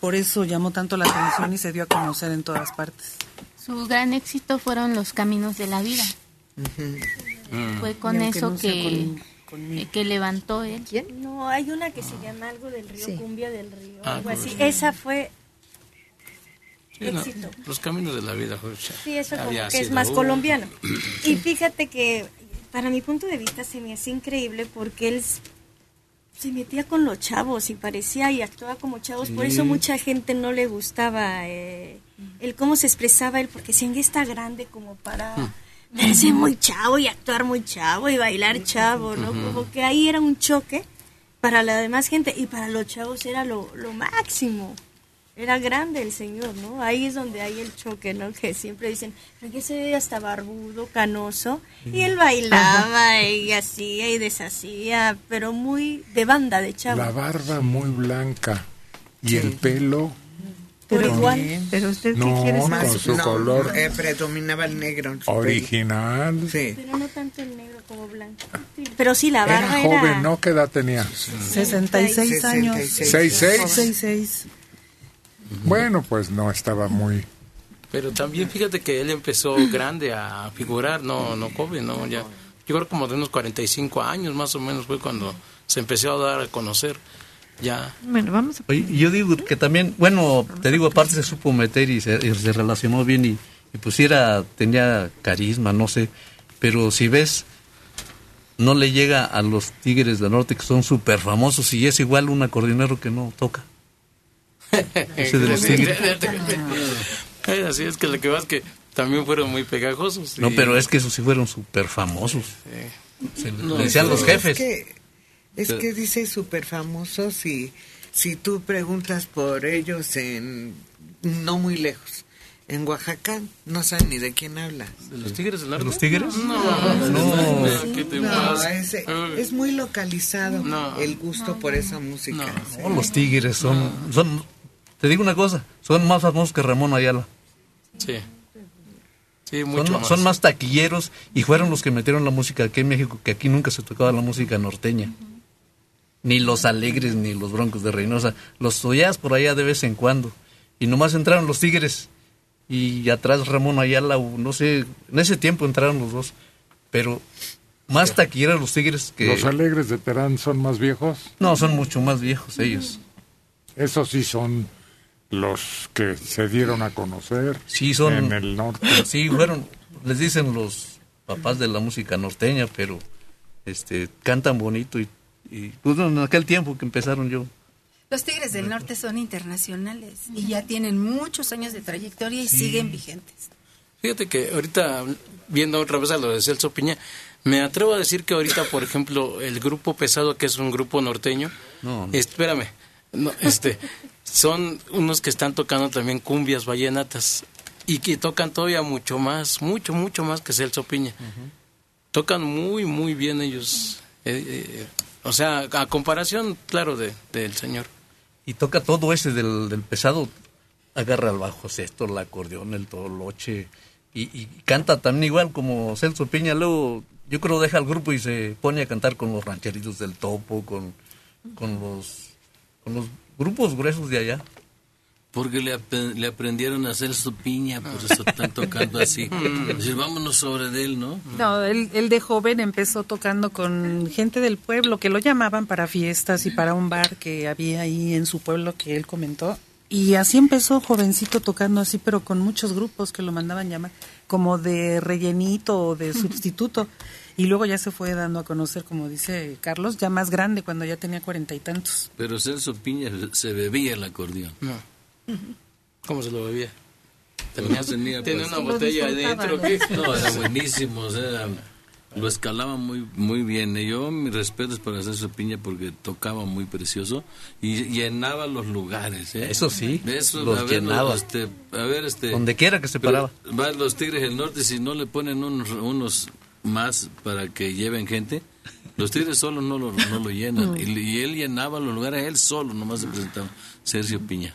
Por eso llamó tanto la atención y se dio a conocer en todas partes. Su gran éxito fueron los caminos de la vida. Fue con Y aunque eso no que, con- que levantó él. No, hay una que se llama algo del río, Sí. cumbia del río, Ah, algo así. pues. Esa fue Sí, no, éxito. los caminos de la vida. pues, Sí, eso como que es más uh, colombiano. [CLEARS THROAT] Y fíjate que para mi punto de vista se me hacía increíble porque él se metía con los chavos y parecía y actuaba como chavos. Por eso mucha gente no le gustaba eh, el cómo se expresaba él, porque si ya está grande como para verse muy chavo y actuar muy chavo y bailar chavo, ¿no? Ujú. Como que ahí era un choque para la demás gente y para los chavos era lo, lo máximo. Era grande el señor, ¿no? Ahí es donde hay el choque, ¿no? Que siempre dicen, "Pero que se ve hasta barbudo, canoso. Y él bailaba y hacía y deshacía, pero muy de banda de chavo. La barba muy blanca y el pelo Pero igual. Pero usted No, qué quiere con saber? su color. eh, predominaba el negro. en su pelo. original. Sí. Pero no tanto el negro como blanco. Sí, Pero sí, la Era barba joven, ¿no? ¿Qué edad tenía? 66 años. 66. 66. Bueno, pues no estaba muy... Pero también fíjate que él empezó [CLEARS THROAT] grande a figurar, no no joven, no ya. Yo creo como de unos 45 años más o menos fue cuando se empezó a dar a conocer. Ya. Bueno, vamos a... Y yo digo que también, bueno, te digo, aparte se supo meter y se, y se relacionó bien y, y pues era, tenía carisma, no sé, pero si ves, no le llega a los Tigres del Norte que son súper famosos y es igual un acordeonero que no toca. [LAUGHS] Ese de los Tigres. Así es que lo que vas que también fueron muy pegajosos. No, pero es que esos sí fueron súper famosos. Se le- No, le decían los jefes. Es que, es que dice súper famosos y si tú preguntas por ellos en no muy lejos, en Oaxaca, no saben ni de quién habla. ¿De los Tigres del Norte? los Tigres? No, No, ¿qué te no, pasa? es, es muy localizado el gusto por esa música. sí. No, los Tigres son, son, te digo una cosa, son más famosos que Ramón Ayala. Sí. Sí, mucho son, más. son más taquilleros y fueron los que metieron la música aquí en México, que aquí nunca se tocaba la música norteña. Ni los alegres ni los broncos de Reynosa. Los oías por allá de vez en cuando. Y nomás entraron los tigres. Y atrás Ramón Ayala, no sé, en ese tiempo entraron los dos. Pero más taquilleros los tigres que... ¿Los alegres de Terán son más viejos? No, son mucho más viejos ellos. Esos sí son los que se dieron a conocer Sí, son... en el norte. [COUGHS] Sí, fueron, les dicen los papás de la música norteña, pero este cantan bonito y, y pues en aquel tiempo que empezaron yo. Los Tigres del Norte son internacionales y ya tienen muchos años de trayectoria y siguen vigentes. Fíjate que ahorita, viendo otra vez a lo de Celso Piña, me atrevo a decir que ahorita, por ejemplo, el grupo Pesado, que es un grupo norteño, No, no. espérame, no, este, son unos que están tocando también cumbias vallenatas y que tocan todavía mucho más, mucho, mucho más que Celso Piña. Tocan muy, muy bien ellos. eh, eh, o sea, a comparación, claro, de del señor. Y toca todo ese del, del pesado, agarra el bajo sexto, el acordeón, el toloche, y, y canta también igual como Celso Piña, luego yo creo deja el grupo y se pone a cantar con los rancheritos del topo, con, con los con los grupos gruesos de allá. Porque le, ap- le aprendieron a hacer su piña, por eso están tocando así. [LAUGHS] Decir, vámonos sobre de él, ¿no? No, él, él de joven empezó tocando con gente del pueblo que lo llamaban para fiestas y para un bar que había ahí en su pueblo que él comentó. Y así empezó jovencito tocando así, pero con muchos grupos que lo mandaban llamar, como de rellenito o de sustituto. Y luego ya se fue dando a conocer, como dice Carlos, ya más grande, cuando ya tenía cuarenta y tantos. Pero Celso Piña se bebía el acordeón. No. ¿Cómo se lo bebía? Tenía, tenía, Tenía pues, una botella adentro. No, era buenísimo, o sea, lo escalaba muy muy bien. Y yo, mis respetos para Celso Piña porque tocaba muy precioso y llenaba los lugares. ¿eh? Eso sí, Eso, los a ver, llenaba. este, a ver, este, Donde quiera que se paraba. Van los Tigres del Norte, si no le ponen unos, unos más para que lleven gente, los Tigres solos no lo, no lo llenan. [LAUGHS] Y, y él llenaba los lugares, él solo nomás se presentaba. Sergio Piña.